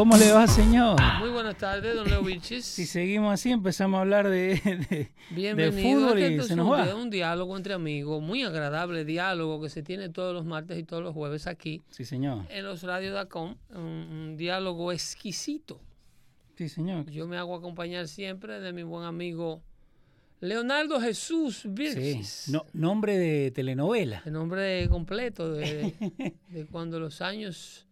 ¿Cómo le va, señor? Muy buenas tardes, don Leo Vilchis. Si seguimos así, empezamos a hablar de, de, de fútbol Es y se es nos va. di- un diálogo entre amigos, muy agradable diálogo que se tiene todos los martes y todos los jueves aquí Sí, señor. en los radios.com. Un, un diálogo exquisito. Sí, señor. Yo me hago acompañar siempre de mi buen amigo Leonardo Jesús Vilchis. Sí. No, nombre de telenovela. El nombre completo de, de cuando los años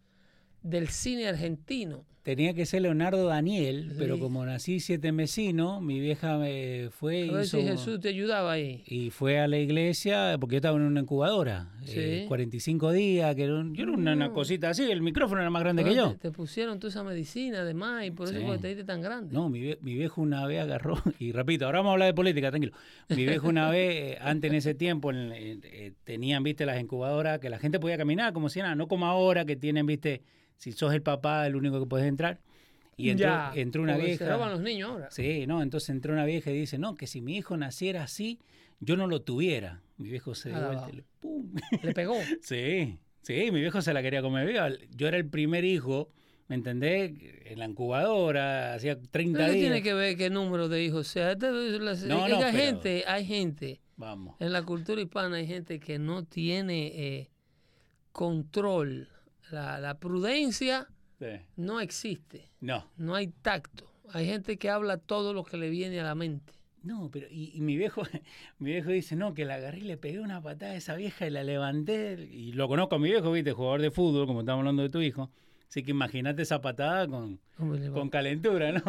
del cine argentino. Tenía que ser Leonardo Daniel, pero como nací siete mesino, mi vieja me fue A ver hizo- si Jesús te ayudaba ahí. y fue a la iglesia, porque yo estaba en una incubadora, Sí. eh, 45 días, que era un- yo era una, una Mm. cosita así, el micrófono era más grande que yo. Te, te pusieron toda esa medicina además y por eso Sí. te diste tan grande. No, mi, vie- mi viejo una vez agarró, y repito, ahora vamos a hablar de política, tranquilo. Mi viejo una vez, eh, antes en ese tiempo, en- en- eh, tenían, viste, las incubadoras que la gente podía caminar como si nada, no como ahora que tienen, viste, si sos el papá, el único que puedes entrar. Y entró, Ya, entró una porque Se roban vieja. los niños ahora. Sí, no, entonces entró una vieja y dice, no, que si mi hijo naciera así, yo no lo tuviera. Mi viejo se dio vuelta le ¡pum! Le pegó. Sí, sí, mi viejo se la quería comer viva. Yo era el primer hijo, ¿me entendés? En la incubadora, hacía 30 ¿Pero qué días. tiene que ver qué número de hijos sea? No, no, hay pero- gente, hay gente, Vamos. en la cultura hispana hay gente que no tiene eh, control. La, la prudencia Sí. no existe. No, No hay tacto. Hay gente que habla todo lo que le viene a la mente. no, pero y, y mi viejo, mi viejo dice, no, que la agarré y le pegué una patada a esa vieja y la levanté. Y lo conozco a mi viejo, viste, jugador de fútbol, como estamos hablando de tu hijo. Así que imagínate esa patada con, con calentura, ¿no?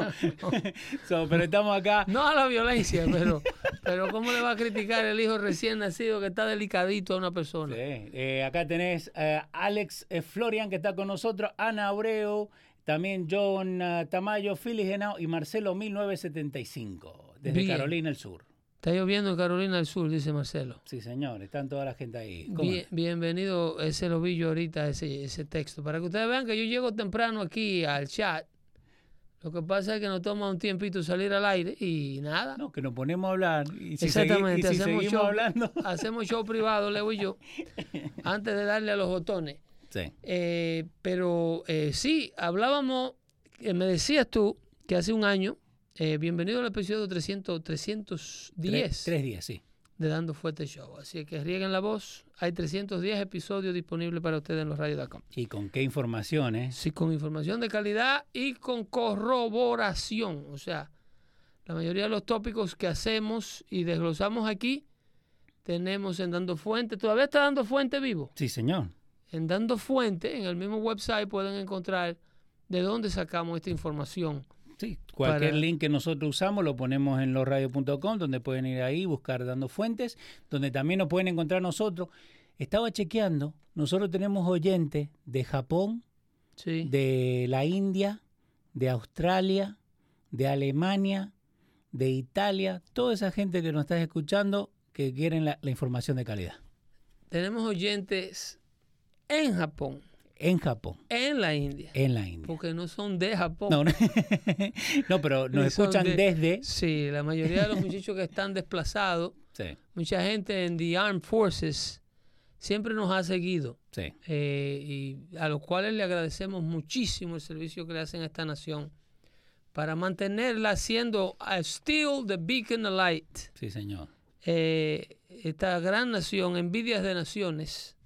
So, pero estamos acá. No a la violencia, pero, pero ¿cómo le va a criticar el hijo recién nacido que está delicadito a una persona? Sí, eh, acá tenés eh, Alex eh, Florian que está con nosotros, Ana Abreu, también John Tamayo, Philly Genao y Marcelo 1975, desde Bien. Carolina del Sur. Está lloviendo en Carolina del Sur, dice Marcelo. Sí, señor, están toda la gente ahí. ¿Cómo Bien- bienvenido, ese lo vi yo ahorita, ese, ese texto. Para que ustedes vean que yo llego temprano aquí al chat. Lo que pasa es que nos toma un tiempito salir al aire y nada. No, que nos ponemos a hablar. Y si, Exactamente, y si hacemos show, hablando. hacemos show privado, Leo y yo, antes de darle a los botones. Sí. Eh, pero eh, sí, hablábamos, eh, me decías tú que hace un año, eh, bienvenido al episodio 300, 310 Tres, tres días, sí. de Dando Fuerte Show. Así que rieguen la voz. Hay 310 episodios disponibles para ustedes en los radios.com. Y con qué información, ¿eh? Sí, con información de calidad y con corroboración. O sea, la mayoría de los tópicos que hacemos y desglosamos aquí, tenemos en Dando Fuente. Todavía está Dando Fuente vivo. Sí, señor. En Dando Fuente, en el mismo website, pueden encontrar de dónde sacamos esta información. Sí, cualquier Para- link que nosotros usamos lo ponemos en losradio.com, donde pueden ir ahí, buscar dando fuentes, donde también nos pueden encontrar nosotros. Estaba chequeando, nosotros tenemos oyentes de Japón, Sí. de la India, de Australia, de Alemania, de Italia, toda esa gente que nos está escuchando que quieren la, la información de calidad. Tenemos oyentes en Japón. En Japón. en la India. En la India. Porque no son de Japón. No, no, no, pero nos escuchan de- desde. Sí, la mayoría de los muchachos que están desplazados, Sí, mucha gente en the Armed Forces siempre nos ha seguido. sí. eh, y a los cuales le agradecemos muchísimo el servicio que le hacen a esta nación para mantenerla siendo uh, still the beacon of light. Sí, señor. Eh, esta gran nación, envidias de naciones,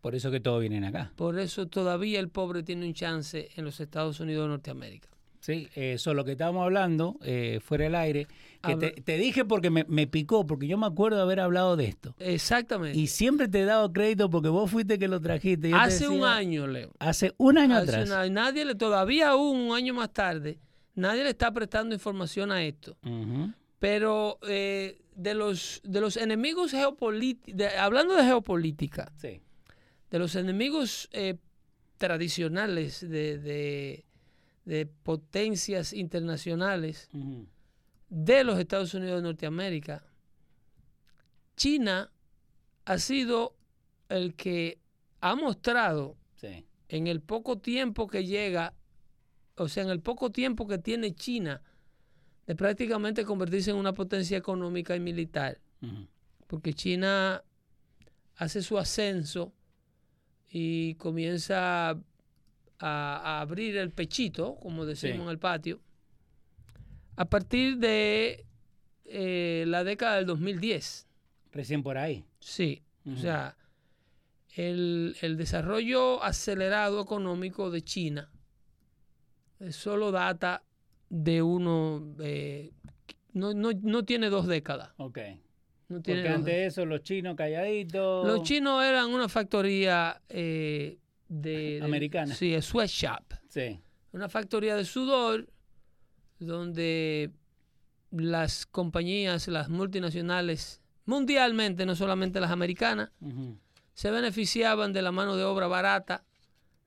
Por eso que todos vienen acá. por eso todavía el pobre tiene un chance en los Estados Unidos de Norteamérica. Sí, eso lo que estábamos hablando eh, fuera del aire. Que te, te dije porque me, me picó, porque yo me acuerdo de haber hablado de esto. Exactamente. Y siempre te he dado crédito porque vos fuiste que lo trajiste. Yo Hace un año, Leo. Hace un año Hace atrás. una- nadie le, todavía aún un año más tarde, nadie le está prestando información a esto. Ujú. Pero eh, de los de los enemigos geopolíticos, hablando de geopolítica, Sí. De los enemigos eh, tradicionales de, de- de potencias internacionales de los Estados Unidos de Norteamérica, China ha sido el que ha mostrado Sí. en el poco tiempo que llega, o sea, en el poco tiempo que tiene China de prácticamente convertirse en una potencia económica y militar, porque China hace su ascenso y comienza a, a abrir el pechito, como decimos Sí. en el patio, a partir de eh, la década del 2010. Recién por ahí. Sí, o sea, el, el desarrollo acelerado económico de China eh, solo data de uno, eh, no, no, no tiene dos décadas. Ok. No tiene Porque antes de eso, los chinos calladitos. Los chinos eran una factoría eh, de, de- Americana. Sí, sweatshop. Sí. Una factoría de sudor donde las compañías, las multinacionales, mundialmente, no solamente las americanas, se beneficiaban de la mano de obra barata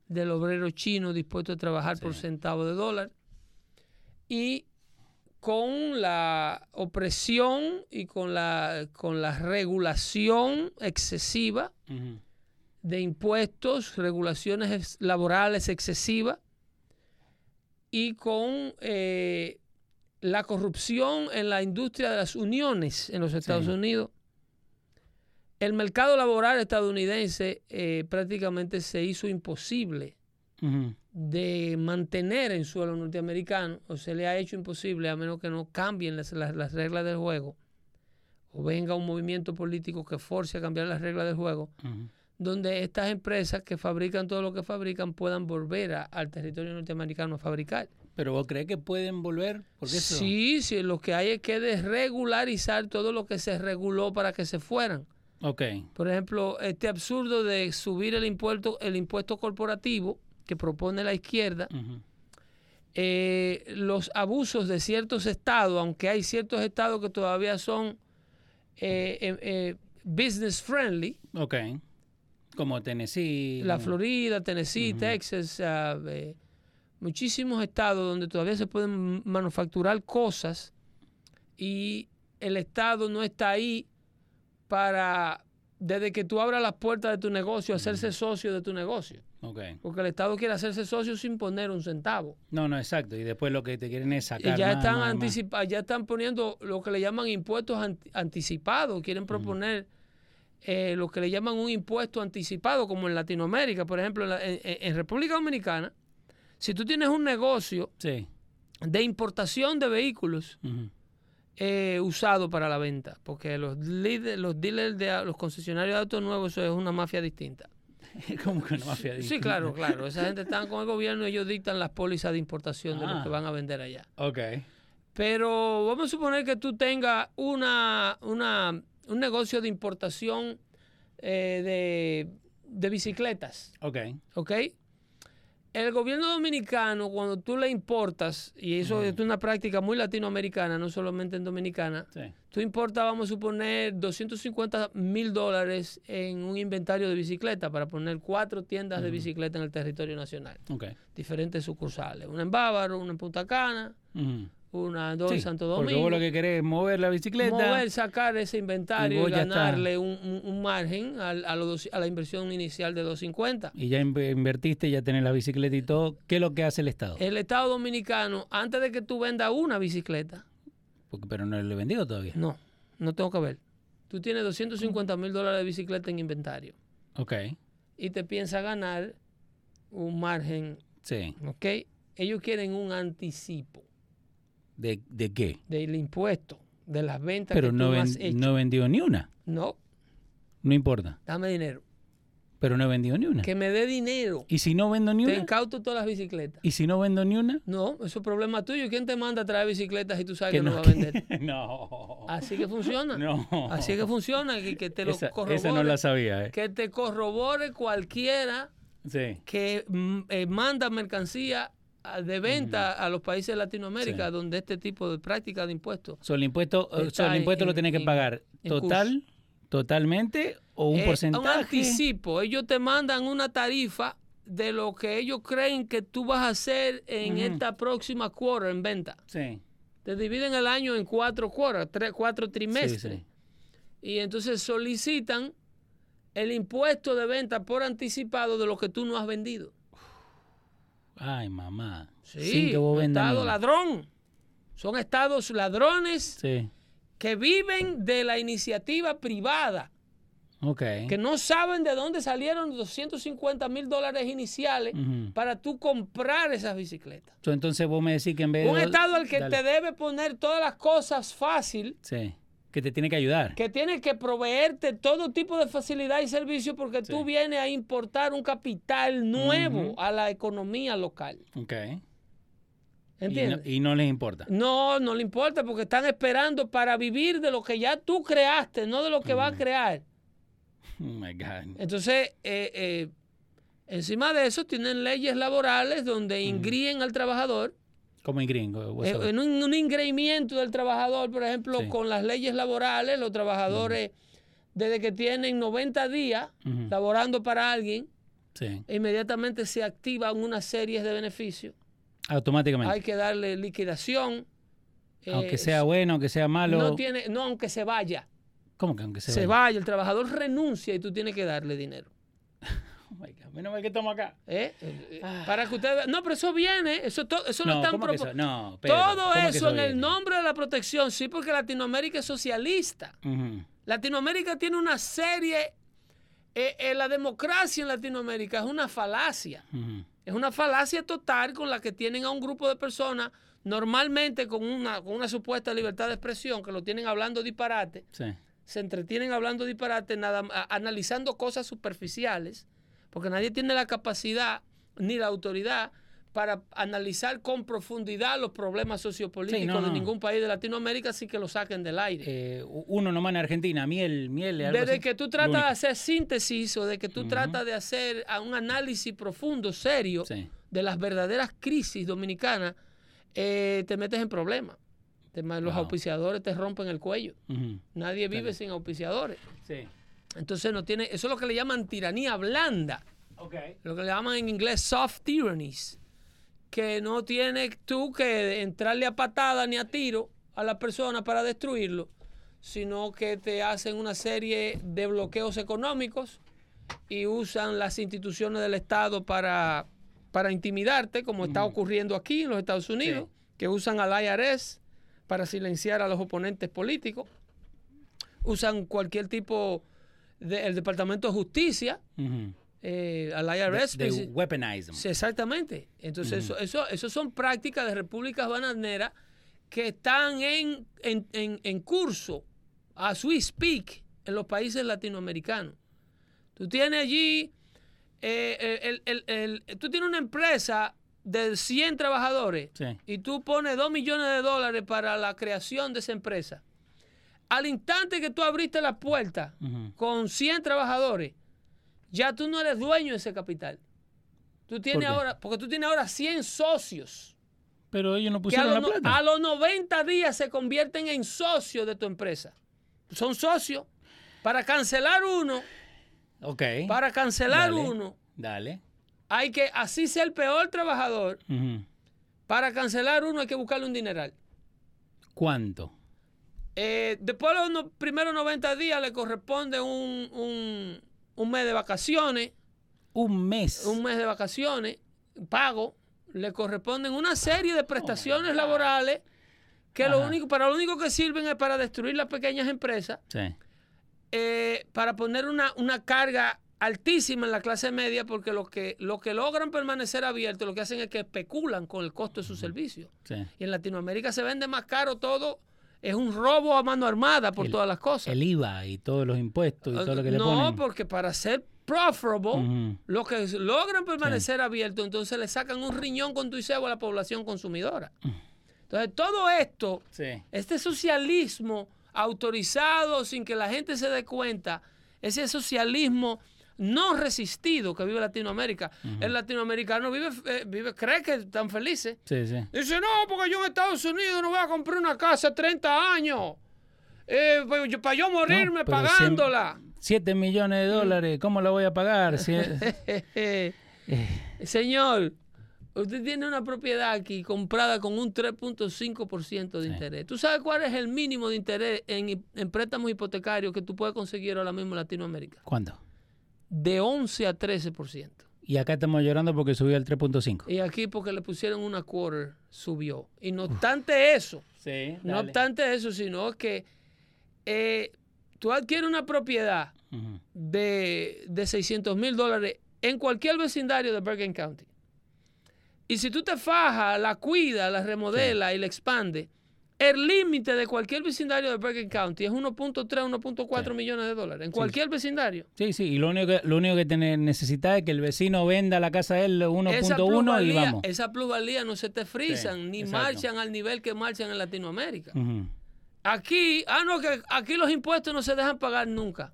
del obrero chino dispuesto a trabajar por Sí. centavo de dólar y con la opresión y con la, con la regulación excesiva de impuestos, regulaciones laborales excesivas y con eh, la corrupción en la industria de las uniones en los Estados Sí. Unidos. El mercado laboral estadounidense eh, prácticamente se hizo imposible Ujú. De mantener en suelo norteamericano, o se le ha hecho imposible a menos que no cambien las, las- las reglas del juego, o venga un movimiento político que force a cambiar las reglas del juego, donde estas empresas que fabrican todo lo que fabrican puedan volver a- al territorio norteamericano a fabricar. Pero vos crees que pueden volver? Porque eso. Sí, sí, lo que hay es que desregularizar todo lo que se reguló para que se fueran. Ok. Por ejemplo, este absurdo de subir el impuesto, el impuesto corporativo que propone la izquierda, eh, los abusos de ciertos estados, aunque hay ciertos estados que todavía son eh, eh, eh, business friendly, Ok. Como Tennessee. la Florida, Tennessee. Texas, eh, muchísimos estados donde todavía se pueden manufacturar cosas y el estado no está ahí para, desde que tú abras las puertas de tu negocio, hacerse socio de tu negocio. Porque el Estado quiere hacerse socio sin poner un centavo. No, no, exacto. Y después lo que te quieren es Y sacar. ya más, están más, más. anticipa- ya están poniendo lo que le llaman impuestos anti- anticipados. Quieren proponer eh, lo que le llaman un impuesto anticipado, como en Latinoamérica, por ejemplo, en, la- en- en República Dominicana. Si tú tienes un negocio Sí. de importación de vehículos Ujú. eh, usados para la venta, porque los, líder- los dealers de los concesionarios de autos nuevos, eso es una mafia distinta. Como que una mafia Sí, claro, claro. Esa gente está con el gobierno y ellos dictan las pólizas de importación de lo Ah. que van a vender allá. Ok. Pero vamos a suponer que tú tengas una, una, un negocio de importación eh, de, de bicicletas, Ok. ¿ok? El gobierno dominicano, cuando tú le importas, y eso es una práctica muy latinoamericana, no solamente en dominicana, Sí. tú importas, vamos a suponer, 250 mil dólares en un inventario de bicicleta para poner cuatro tiendas de bicicleta en el territorio nacional, diferentes sucursales, una en Bávaro, una en Punta Cana. Una, dos en Sí, Santo Porque Domingo. vos lo que querés es mover la bicicleta. mover, sacar ese inventario y, ganarle un, un- un margen al- a, los a la inversión inicial de 250. Y ya in- invertiste, ya tenés la bicicleta y todo. ¿Qué es lo que hace el Estado? El Estado Dominicano, antes de que tú vendas una bicicleta, Porque, pero no lo he vendido todavía. no, no tengo que ver. Tú tienes 250 mil dólares de bicicleta en inventario Ok, y te piensas ganar un margen, sí. ¿ok? Ellos quieren un anticipo ¿De, de qué? del impuesto, de las ventas Pero que no, tú ven- has hecho. no he vendido ni una. No, No importa. dame dinero. Pero no he vendido ni una. Que me dé dinero. ¿Y si no vendo ni Te una? incauto todas las bicicletas. ¿Y si no vendo ni una? No, eso es problema tuyo. ¿Quién te manda a traer bicicletas y tú sabes Que que no, no, va a vender? no. Así que funciona. No. Así que funciona, que, que te lo esa, corrobore. esa no la sabía, ¿eh? Que te corrobore cualquiera Sí. que mm, eh, manda mercancía de venta a los países de Latinoamérica Sí. donde este tipo de práctica de impuestos. So, el impuesto, eh, so, el impuesto lo en- tenés que pagar en total, totalmente o un Eh, porcentaje. Un anticipo. Ellos te mandan una tarifa de lo que ellos creen que tú vas a hacer en esta próxima quarter en venta. Sí. Te dividen el año en cuatro quarters, tres, cuatro trimestres. Sí, sí. Y entonces solicitan el impuesto de venta por anticipado de lo que tú no has vendido. Ay, mamá. Sí, Sin que vos estado ladrón. Son estados ladrones Sí. que viven de la iniciativa privada, Ok. que no saben de dónde salieron los 250 mil dólares iniciales para tú comprar esas bicicletas. Entonces vos me decís que en vez de... Un estado al que Dale. te debe poner todas las cosas fácil, Sí. Que te tiene que ayudar. que tiene que proveerte todo tipo de facilidad y servicio porque tú vienes a importar un capital nuevo a la economía local. Ok. Y ¿Entiendes? no, y no les importa. No, no le importa porque están esperando para vivir de lo que ya tú creaste, no de lo que va a crear. Oh my God. Entonces, eh, eh, encima de eso, tienen leyes laborales donde ingríen al trabajador, Como en gringo. vos eh, en un, un ingreimiento del trabajador, por ejemplo, Sí. con las leyes laborales, los trabajadores, desde que tienen 90 días laborando para alguien, Sí. inmediatamente se activan una serie de beneficios. Automáticamente. Hay que darle liquidación. aunque eh, sea bueno, aunque sea malo. No, tiene, no, aunque se vaya. ¿Cómo que aunque sea se bueno? vaya, el trabajador renuncia y tú tienes que darle dinero. Oh. Menos mal que estamos acá. ¿eh? Eh, eh, Para que ustedes No, pero eso viene, eso, to- eso lo. No, están ¿cómo que propo- eso? No, Pedro, Todo ¿cómo que eso en el nombre de la protección, sí, porque Latinoamérica es socialista. Latinoamérica tiene una serie, eh, eh, la democracia en Latinoamérica es una falacia. Es una falacia total con la que tienen a un grupo de personas, normalmente con una, con una supuesta libertad de expresión, que lo tienen hablando disparate, Sí. se entretienen hablando disparate, nada, analizando cosas superficiales, porque nadie tiene la capacidad ni la autoridad para analizar con profundidad los problemas sociopolíticos Sí, no, de ningún país de Latinoamérica, así que lo saquen del aire. Eh, uno nomás en Argentina, miel, miel. algo Desde así. que tú tratas de hacer síntesis o de que tú tratas de hacer un análisis profundo, serio, Sí. de las verdaderas crisis dominicanas, eh, te metes en problemas. Los Wow. auspiciadores te rompen el cuello. Nadie vive sin auspiciadores. Sí. Entonces no tiene, eso es lo que le llaman tiranía blanda, lo que le llaman en inglés soft tyrannies, que no tienes tú que entrarle a patada ni a tiro a la persona para destruirlo, sino que te hacen una serie de bloqueos económicos y usan las instituciones del Estado para, para intimidarte, como está ocurriendo aquí en los Estados Unidos, que usan al IRS para silenciar a los oponentes políticos, usan cualquier tipo del Departamento de Justicia, eh, al IRS. Princi- weaponize them. Sí, exactamente. Entonces, eso, eso, eso son prácticas de repúblicas bananeras que están en, en, en, en curso, as we speak, en los países latinoamericanos. Tú tienes allí, eh, eh, el- el- el- tú tienes una empresa de 100 trabajadores Sí. y tú pones 2 millones de dólares para la creación de esa empresa. Al instante que tú abriste la puerta con 100 trabajadores, ya tú no eres dueño de ese capital. Tú tienes ahora, porque tú tienes ahora 100 socios Pero ellos no a pusieron la no- plata. a los 90 días se convierten en socios de tu empresa. Son socios. Para cancelar uno, Ok. para cancelar Dale. uno, Dale. hay que, así sea el peor trabajador, para cancelar uno hay que buscarle un dineral. ¿Cuánto? Eh, después de los no- primeros 90 días le corresponde un, un- un mes de vacaciones, Un mes. un mes de vacaciones, pago, le corresponden una serie de prestaciones laborales que lo único, para lo único que sirven es para destruir las pequeñas empresas, Sí. eh, para poner una, una carga altísima en la clase media, porque los que, los que logran permanecer abiertos lo que hacen es que especulan con el costo de sus servicios. sí. Y en Latinoamérica se vende más caro todo, es un robo a mano armada por El- todas las cosas. El IVA y todos los impuestos y todo lo que le no, ponen. porque para ser profitable, Ujú. los que logran permanecer abiertos, entonces le sacan un riñón con tu y cebo a la población consumidora. Entonces, todo esto, Sí. este socialismo autorizado sin que la gente se dé cuenta, ese socialismo no resistido que vive Latinoamérica. El latinoamericano vive, eh, vive, cree que están felices. Sí, sí. Dice, no, porque yo en Estados Unidos no voy a comprar una casa 30 años. Eh, pues, yo- para yo morirme No, pagándola. 7 millones de dólares, ¿cómo la voy a pagar? Si- Señor, usted tiene una propiedad aquí comprada con un 3.5% de Sí. interés. ¿Tú sabes cuál es el mínimo de interés en, en préstamos hipotecarios que tú puedes conseguir ahora mismo en Latinoamérica? ¿Cuánto? De 11 a 13%. Y acá estamos llorando porque subió al 3.5. Y aquí porque le pusieron una quarter, subió. Y no obstante eso, Sí, no obstante eso, sino que eh, tú adquieres una propiedad de, de 600 mil dólares en cualquier vecindario de Bergen County. Y si tú te fajas, la cuidas, la remodelas y la expandes, el límite de cualquier vecindario de Bergen County es 1.3, 1.4 Sí. millones de dólares. En cualquier vecindario. Sí, sí, y lo único que, lo único que tiene, necesita es que el vecino venda la casa de él Esa 1.1 y vamos. esa plusvalía no se te frisan Sí, ni exacto. marchan al nivel que marchan en Latinoamérica. Aquí, ah, no, que aquí los impuestos no se dejan pagar nunca.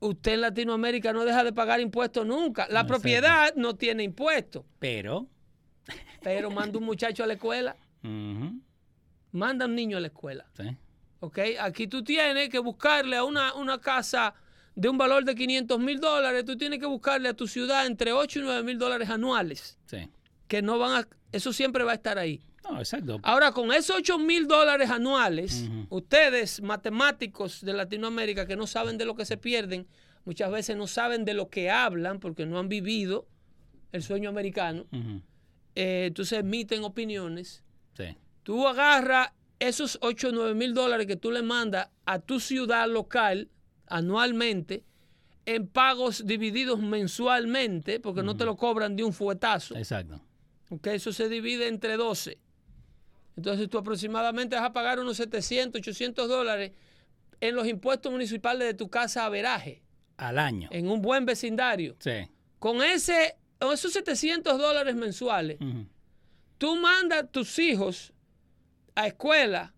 Usted en Latinoamérica no deja de pagar impuestos nunca. La propiedad no tiene impuestos, Pero, pero manda un muchacho a la escuela, ujú, manda un niño a la escuela. sí, ¿ok? Aquí tú tienes que buscarle a una, una casa de un valor de 500 mil dólares, tú tienes que buscarle a tu ciudad entre 8 y 9 mil dólares anuales, sí. que no van a, eso siempre va a estar ahí. No, exacto. Ahora, con esos 8 mil dólares anuales, ustedes, matemáticos de Latinoamérica, que no saben de lo que se pierden, muchas veces no saben de lo que hablan porque no han vivido el sueño americano, Ujú, eh, entonces emiten opiniones. Tú agarras esos 8 o 9 mil dólares que tú le mandas a tu ciudad local anualmente en pagos divididos mensualmente, porque no te lo cobran de un fuetazo. exacto. Ok, eso se divide entre 12. Entonces tú aproximadamente vas a pagar unos 700, 800 dólares en los impuestos municipales de tu casa a veraje, Al año. en un buen vecindario. Sí. Con, ese, esos 700 dólares mensuales, tú mandas a tus hijos a escuelas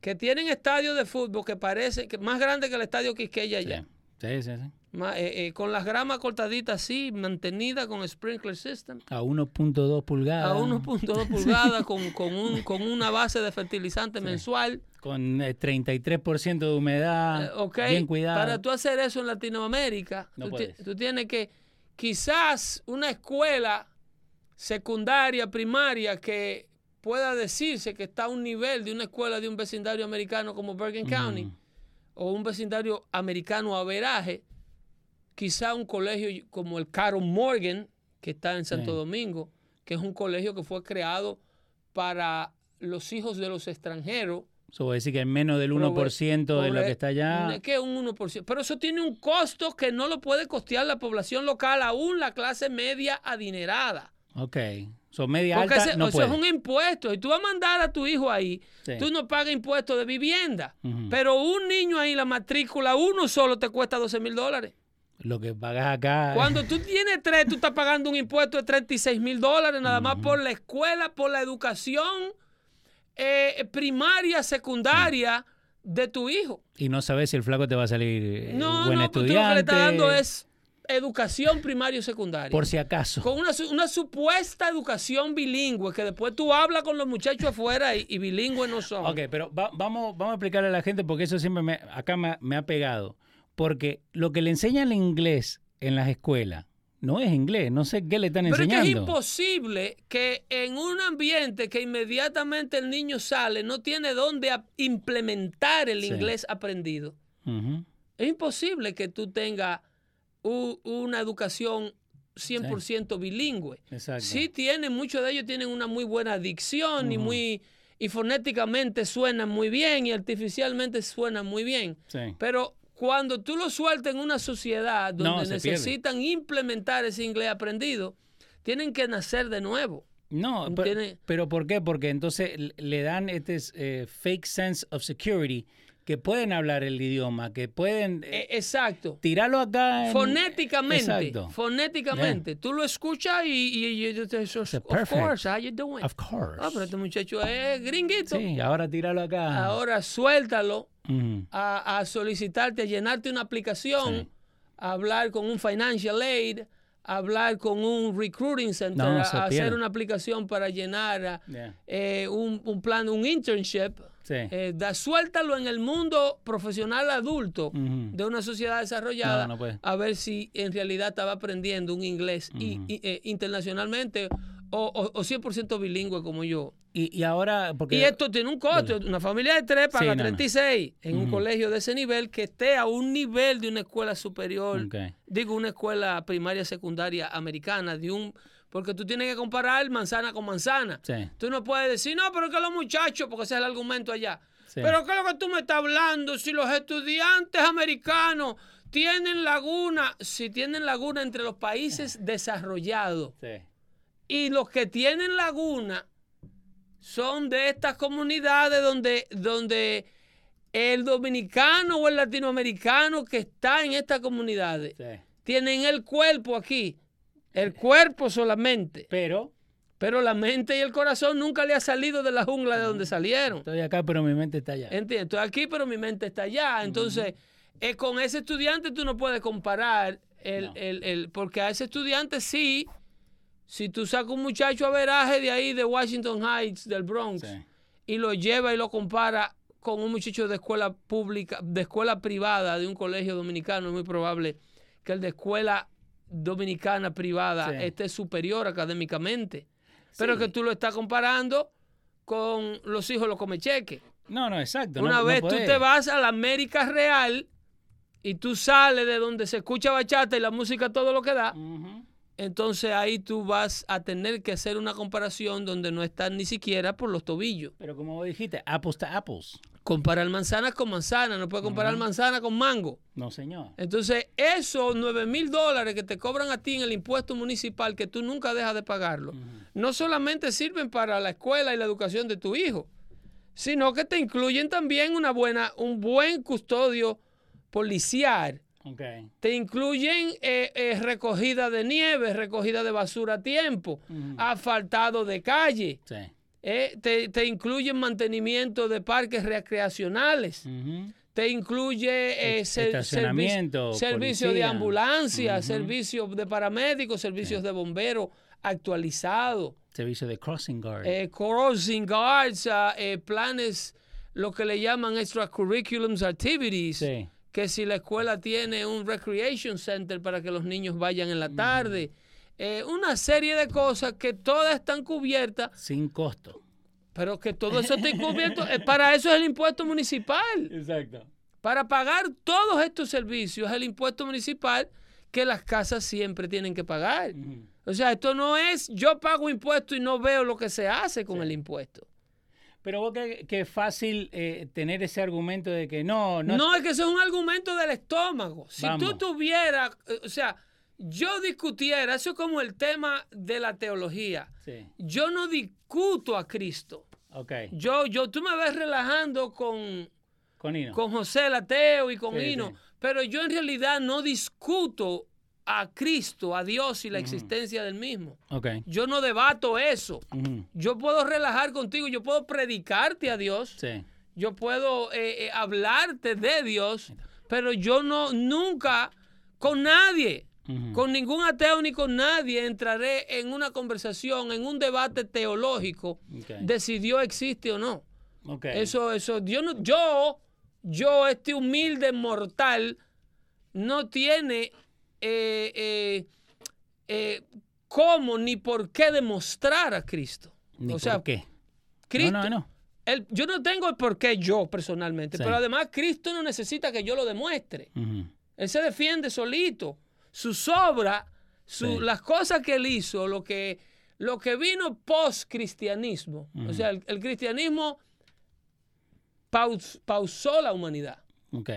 que tienen estadios de fútbol que parece que más grande que el estadio Quisqueya allá. sí, sí. sí. Eh, eh, con las gramas cortaditas así, mantenida con sprinkler system. A 1.2 pulgadas. A 1.2 pulgadas con, con, un- con una base de fertilizante mensual. Con eh, 33% de humedad. Eh, ok, Bien cuidado. Para tú hacer eso en Latinoamérica, No tú, tú tienes que, quizás una escuela secundaria, primaria, que pueda decirse que está a un nivel de una escuela de un vecindario americano como Bergen County, o un vecindario americano a veraje, quizá un colegio como el Carol Morgan, que está en Santo Sí. Domingo, que es un colegio que fue creado para los hijos de los extranjeros. Eso decir que es menos del Prove- 1% de lo que está allá. ¿Qué un 1%? Pero eso tiene un costo que no lo puede costear la población local, aún la clase media adinerada. Ok. Son media Porque alta, ese- no eso es un impuesto. Y tú vas a mandar a tu hijo ahí, Sí. tú no pagas impuestos de vivienda. Pero un niño ahí, la matrícula, uno solo te cuesta 12 mil dólares. Lo que pagas acá. Cuando tú tienes tres, tú estás pagando un impuesto de 36 mil dólares nada más por la escuela, por la educación eh, primaria, secundaria de tu hijo. Y no sabes si el flaco te va a salir eh, No, buen no, pues tú lo que le estudiante. estás dando es educación primaria y secundaria. Por si acaso. con una, su- una supuesta educación bilingüe, que después tú hablas con los muchachos afuera y, y bilingües no son. Ok, pero va- vamos, vamos a explicarle a la gente porque eso siempre me, acá me, ha- me ha pegado. Porque lo que le enseñan el inglés en las escuelas, no es inglés. No sé qué le están Pero es que enseñando. es imposible que en un ambiente que inmediatamente el niño sale no tiene dónde implementar el Sí. inglés aprendido. Es imposible que tú tengas una educación 100% bilingüe. Exacto. Sí tienen, muchos de ellos tienen una muy buena dicción y muy y fonéticamente suenan muy bien y artificialmente suenan muy bien. Sí. Pero cuando tú lo sueltas en una sociedad No, donde pierde. necesitan implementar ese inglés aprendido, tienen que nacer de nuevo. No, pe- Tiene- pero ¿por qué? Porque entonces le dan este eh, fake sense of security que pueden hablar el idioma, que pueden eh, Eh, exacto. tirarlo acá. en- Fonéticamente, Exacto. fonéticamente. Tú lo escuchas y, y, y- y- y- so- It's of course, how you doing? Of course. Ah, pero este muchacho es gringuito. Sí, ahora tíralo acá. Ahora suéltalo Ujú. a, a solicitarte, a llenarte una aplicación, Sí. a hablar con un financial aid, hablar con un recruiting center, No, a, hacer una aplicación para llenar Yeah. eh, un, un plan, un internship. Sí. Eh, da, suéltalo en el mundo profesional adulto de una sociedad desarrollada No, no puede. a ver si en realidad estaba aprendiendo un inglés y- y, eh, internacionalmente o, o- o 100% bilingüe como yo. Y, y ahora, porque Y esto tiene un costo. Una familia de tres paga Sí, no, no. 36 en un colegio de ese nivel que esté a un nivel de una escuela superior. Digo, una escuela primaria, secundaria americana, de un porque tú tienes que comparar manzana con manzana. Sí. Tú no puedes decir, no, pero que los muchachos, porque ese es el argumento allá. Sí. Pero ¿qué es lo que tú me estás hablando? Si los estudiantes americanos tienen laguna, si tienen laguna entre los países desarrollados Sí. y los que tienen laguna son de estas comunidades donde, donde el dominicano o el latinoamericano que está en estas comunidades Sí. tienen el cuerpo aquí, el cuerpo solamente, Pero pero la mente y el corazón nunca le ha salido de la jungla de donde salieron. estoy acá, pero mi mente está allá. ¿Entiendes? Estoy aquí, pero mi mente está allá. Entonces, eh, con ese estudiante tú no puedes comparar, el, No. el- el- porque a ese estudiante sí, si tú sacas un muchacho a veraje de ahí, de Washington Heights, del Bronx, Sí. y lo lleva y lo compara con un muchacho de escuela pública, de escuela privada, de un colegio dominicano, es muy probable que el de escuela dominicana privada Sí. esté superior académicamente. Pero que tú lo estás comparando con los hijos de los comecheques. No, no, exacto. Una no- no vez tú te vas a la América Real y tú sales de donde se escucha bachata y la música todo lo que da. Entonces ahí tú vas a tener que hacer una comparación donde no están ni siquiera por los tobillos. Pero como vos dijiste, apples to apples. Comparar manzanas con manzanas, no puedes comparar manzana con mango. No, señor. Entonces, esos 9 mil dólares que te cobran a ti en el impuesto municipal, que tú nunca dejas de pagarlo, no solamente sirven para la escuela y la educación de tu hijo, sino que te incluyen también una buena, un buen custodio policial. Te incluyen eh, eh, recogida de nieve, recogida de basura a tiempo, asfaltado de calle. Sí. eh, te, te incluyen mantenimiento de parques recreacionales te incluye eh, ser- servicio de ambulancia, Ujú. servicios de paramédicos, servicios de bomberos actualizados, Servicio de crossing guard. eh, crossing guards, ah, eh, planes, lo que le llaman extracurriculums activities, sí. Que si la escuela tiene un recreation center para que los niños vayan en la tarde, eh, una serie de cosas que todas están cubiertas, Sin costo. pero que todo eso está cubierto, eh, para eso es el impuesto municipal. Exacto. Para pagar todos estos servicios, el impuesto municipal que las casas siempre tienen que pagar. O sea, esto no es yo pago impuesto y no veo lo que se hace con el impuesto. Pero vos que, es fácil eh, tener ese argumento de que no, no. No, es que eso es un argumento del estómago. Si tú tuvieras, eh, o sea, yo discutiera, eso es como el tema de la teología. Sí. Yo no discuto a Cristo. Ok. Yo, yo, tú me ves relajando con, Con Ino. con José el Ateo y con Sí, Hino, sí. pero yo en realidad no discuto a Cristo, a Dios y la existencia del mismo. Ok. Yo no debato eso. Yo puedo relajar contigo, yo puedo predicarte a Dios, Sí. yo puedo eh, eh, hablarte de Dios, pero yo no nunca con nadie, con ningún ateo ni con nadie entraré en una conversación, en un debate teológico Ok. de si Dios existe o no. Ok. Eso, eso, Dios no, yo, yo, este humilde mortal, no tiene eh, eh, eh, cómo ni por qué demostrar a Cristo. Ni o sea, por qué. Cristo, No, no, no. el- yo no tengo el por qué yo personalmente, Sí. pero además Cristo no necesita que yo lo demuestre. Él se defiende solito. Sus obras, su- Sí. las cosas que él hizo, lo que, lo que vino post-cristianismo. O sea, el, el cristianismo paus- pausó la humanidad. Ok,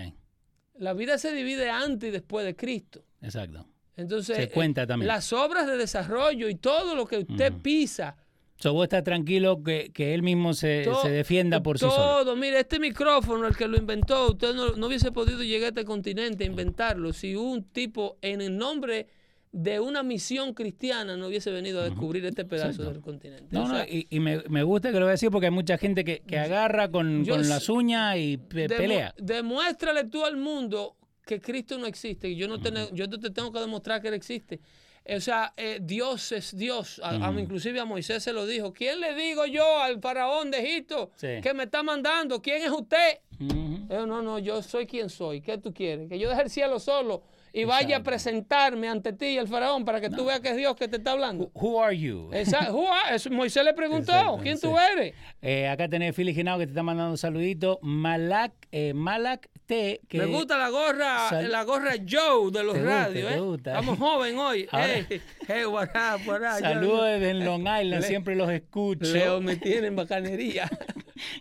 La vida se divide antes y después de Cristo. Exacto. Entonces, Se cuenta eh, también. las obras de desarrollo y todo lo que usted pisa, So, vos estás tranquilo que, que él mismo se, se defienda por sí todo, solo. mire, este micrófono, el que lo inventó, usted no, no hubiese podido llegar a este continente a inventarlo si un tipo en el nombre de una misión cristiana no hubiese venido a descubrir este pedazo del continente. No, O no, y, y me, me gusta que lo voy a decir porque hay mucha gente que, que agarra con, con las uñas y pe- demu- pelea. Demuéstrale tú al mundo que Cristo no existe. y Yo no, te, yo te tengo que demostrar que Él existe. Eh, O sea, eh, Dios es Dios. A- a- inclusive a Moisés se lo dijo. ¿Quién le digo yo al faraón de Egipto Sí. que me está mandando? ¿Quién es usted? Eh, no, no, yo soy quien soy. ¿Qué tú quieres? Que yo deje el cielo solo y vaya a presentarme ante ti, el faraón, para que tú veas que es Dios que te está hablando. Who are you? Esa- who are- es- Moisés le preguntó, Exacto, ¿quién sí. tú eres? Eh, acá tenés Philly Genao que te está mandando un saludito. Malak, eh, Malak T. Que Me gusta la gorra, Sal- la gorra Joe de los Te gusta, radios, te ¿eh? gusta. Estamos joven hoy. Ahora- Hey, hey, what up, what up? Saludos desde Long Island, Le- siempre los escucho. Leo me tiene en bacanería.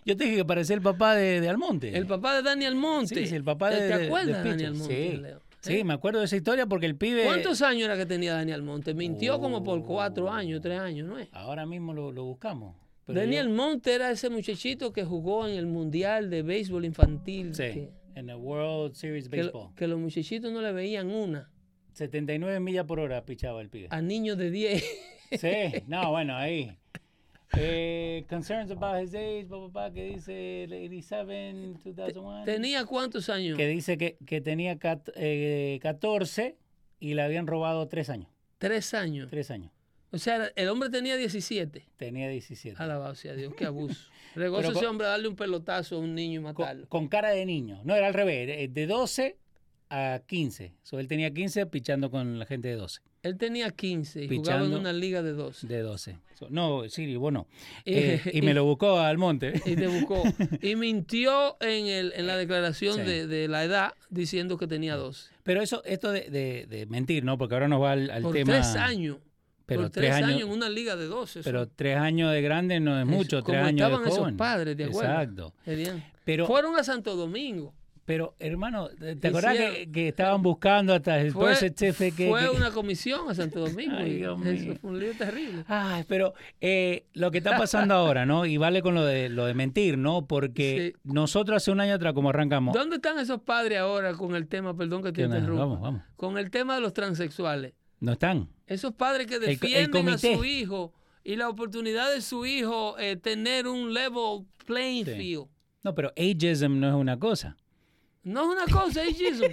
Yo te dije que parecía el papá de, de Almonte. El papá de Daniel Monte. Sí, sí, el papá ¿Te- de ¿Te acuerdas de de Daniel Picho. Monte, Sí. Leo? Sí, ¿Eh? me acuerdo de esa historia porque el pibe. ¿Cuántos años era que tenía Daniel Monte? Mintió como por cuatro años, tres años, ¿no es? Ahora mismo lo, lo buscamos. Pero Daniel yo- Monte era ese muchachito que jugó en el Mundial de Béisbol Infantil. Sí, Que, en el World Series que Baseball. que los muchachitos no le veían una 79 millas por hora pichaba el pibe. a niños de 10. Sí, no, bueno, ahí. Eh, concerns about his age, papá, papá, que dice el 87, 2001. ¿Tenía cuántos años? Que dice que, que tenía cat- eh, 14 y le habían robado 3 años. Tres años. 3 años. O sea, el hombre tenía 17. Tenía 17. Alabado sea Dios, qué abuso. Regozo Pero ese con- hombre a darle un pelotazo a un niño y con, matarlo. con cara de niño. No, era al revés, de- de 12 a 15. So, él tenía 15 pichando con la gente de 12. Él tenía 15 y jugaba en una liga de 12. De 12. So, no, Siri, bueno. Y- Eh, y me lo buscó al monte. Y te buscó. Y mintió en, el, en la declaración Sí. de, de la edad diciendo que tenía 12. Pero eso, esto de, de- de mentir, ¿no? Porque ahora nos va al, al Por tema. tres años. Pero por tres tres años, en una liga de 12. eso- Pero tres años de grande no es eso, mucho, tres como años estaban de esos joven. padres, ¿de acuerdo? Exacto. Pero, Fueron a Santo Domingo. Pero hermano, ¿te te acordás que, Hicieron- que estaban buscando hasta el Fue, certificate? fue que- una comisión a Santo Domingo. Ay, y eso fue un lío terrible. Ay, pero eh, lo que está pasando ahora, ¿no? Y vale con lo de lo de mentir, ¿no? Porque Sí. nosotros hace un año atrás, como arrancamos. ¿Dónde están esos padres ahora con el tema, perdón que te interrumpa? Vamos, vamos. Con el tema de los transexuales. No están. Esos padres que el defienden a su hijo y la oportunidad de su hijo eh, tener un level playing Sí. field. No, pero ageism no es una cosa. No es una cosa, es eso.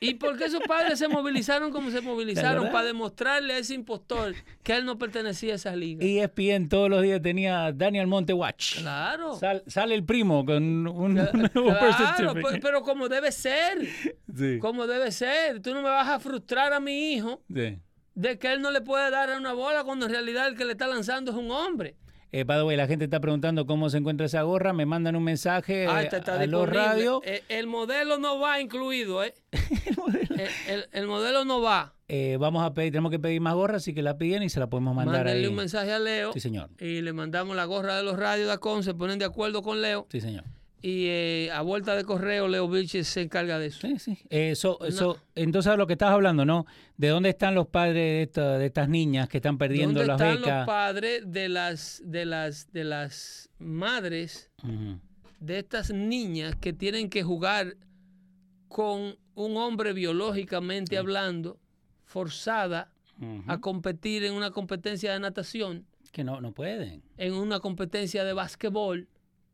¿Y por qué esos padres se movilizaron como se movilizaron? Para demostrarle a ese impostor que él no pertenecía a esas ligas. ESPN todos los días tenía Daniel Monte Watch. Claro. Sal- sale el primo con un Claro, certificate. pe- pero como debe ser, Sí, como debe ser. Tú no me vas a frustrar a mi hijo sí. de que él no le puede dar una bola cuando en realidad el que le está lanzando es un hombre. Eh, by the way, la gente está preguntando cómo se encuentra esa gorra. Me mandan un mensaje Ah, está a los radios. Eh, el modelo no va incluido, ¿eh? Eh, el, el modelo no va. Eh, vamos a pedir, tenemos que pedir más gorras, así que la piden y se la podemos mandar Mándenle ahí. un mensaje a Leo Sí, señor. y le mandamos la gorra de los radios de Acon, se ponen de acuerdo con Leo Sí, señor. Y eh, a vuelta de correo Leo Vilches se encarga de eso. Sí, sí. Eh, so- so, entonces, lo que estás hablando, ¿no? ¿De dónde están los padres de, esta- de estas niñas que están perdiendo ¿Dónde las están becas? los padres de las, de las, de las madres de estas niñas que tienen que jugar con un hombre biológicamente hablando, forzada a competir en una competencia de natación, Que no, no pueden. en una competencia de básquetbol,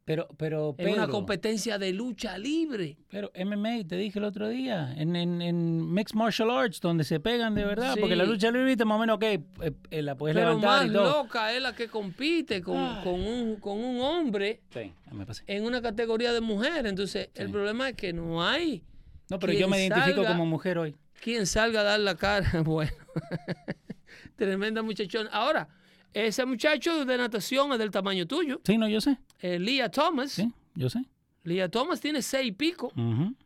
Pero, pero, en una Pedro, competencia de lucha libre. pero MMA, te dije el otro día, en, en, en Mixed Martial Arts, donde se pegan de verdad, porque la lucha libre, viste, más o menos, ok, eh, eh, la puedes Pero levantar más y todo. loca es la que compite con, con un, con un hombre Sí, ya me pasé. en una categoría de mujer. Entonces, el problema es que no hay No, pero yo me identifico salga- como mujer hoy. quien salga a dar la cara. Bueno, Tremenda muchachona. Ahora, ese muchacho de natación es del tamaño tuyo. Sí, no, yo sé. Eh, Leah Thomas. Sí, yo sé. Leah Thomas tiene seis y pico.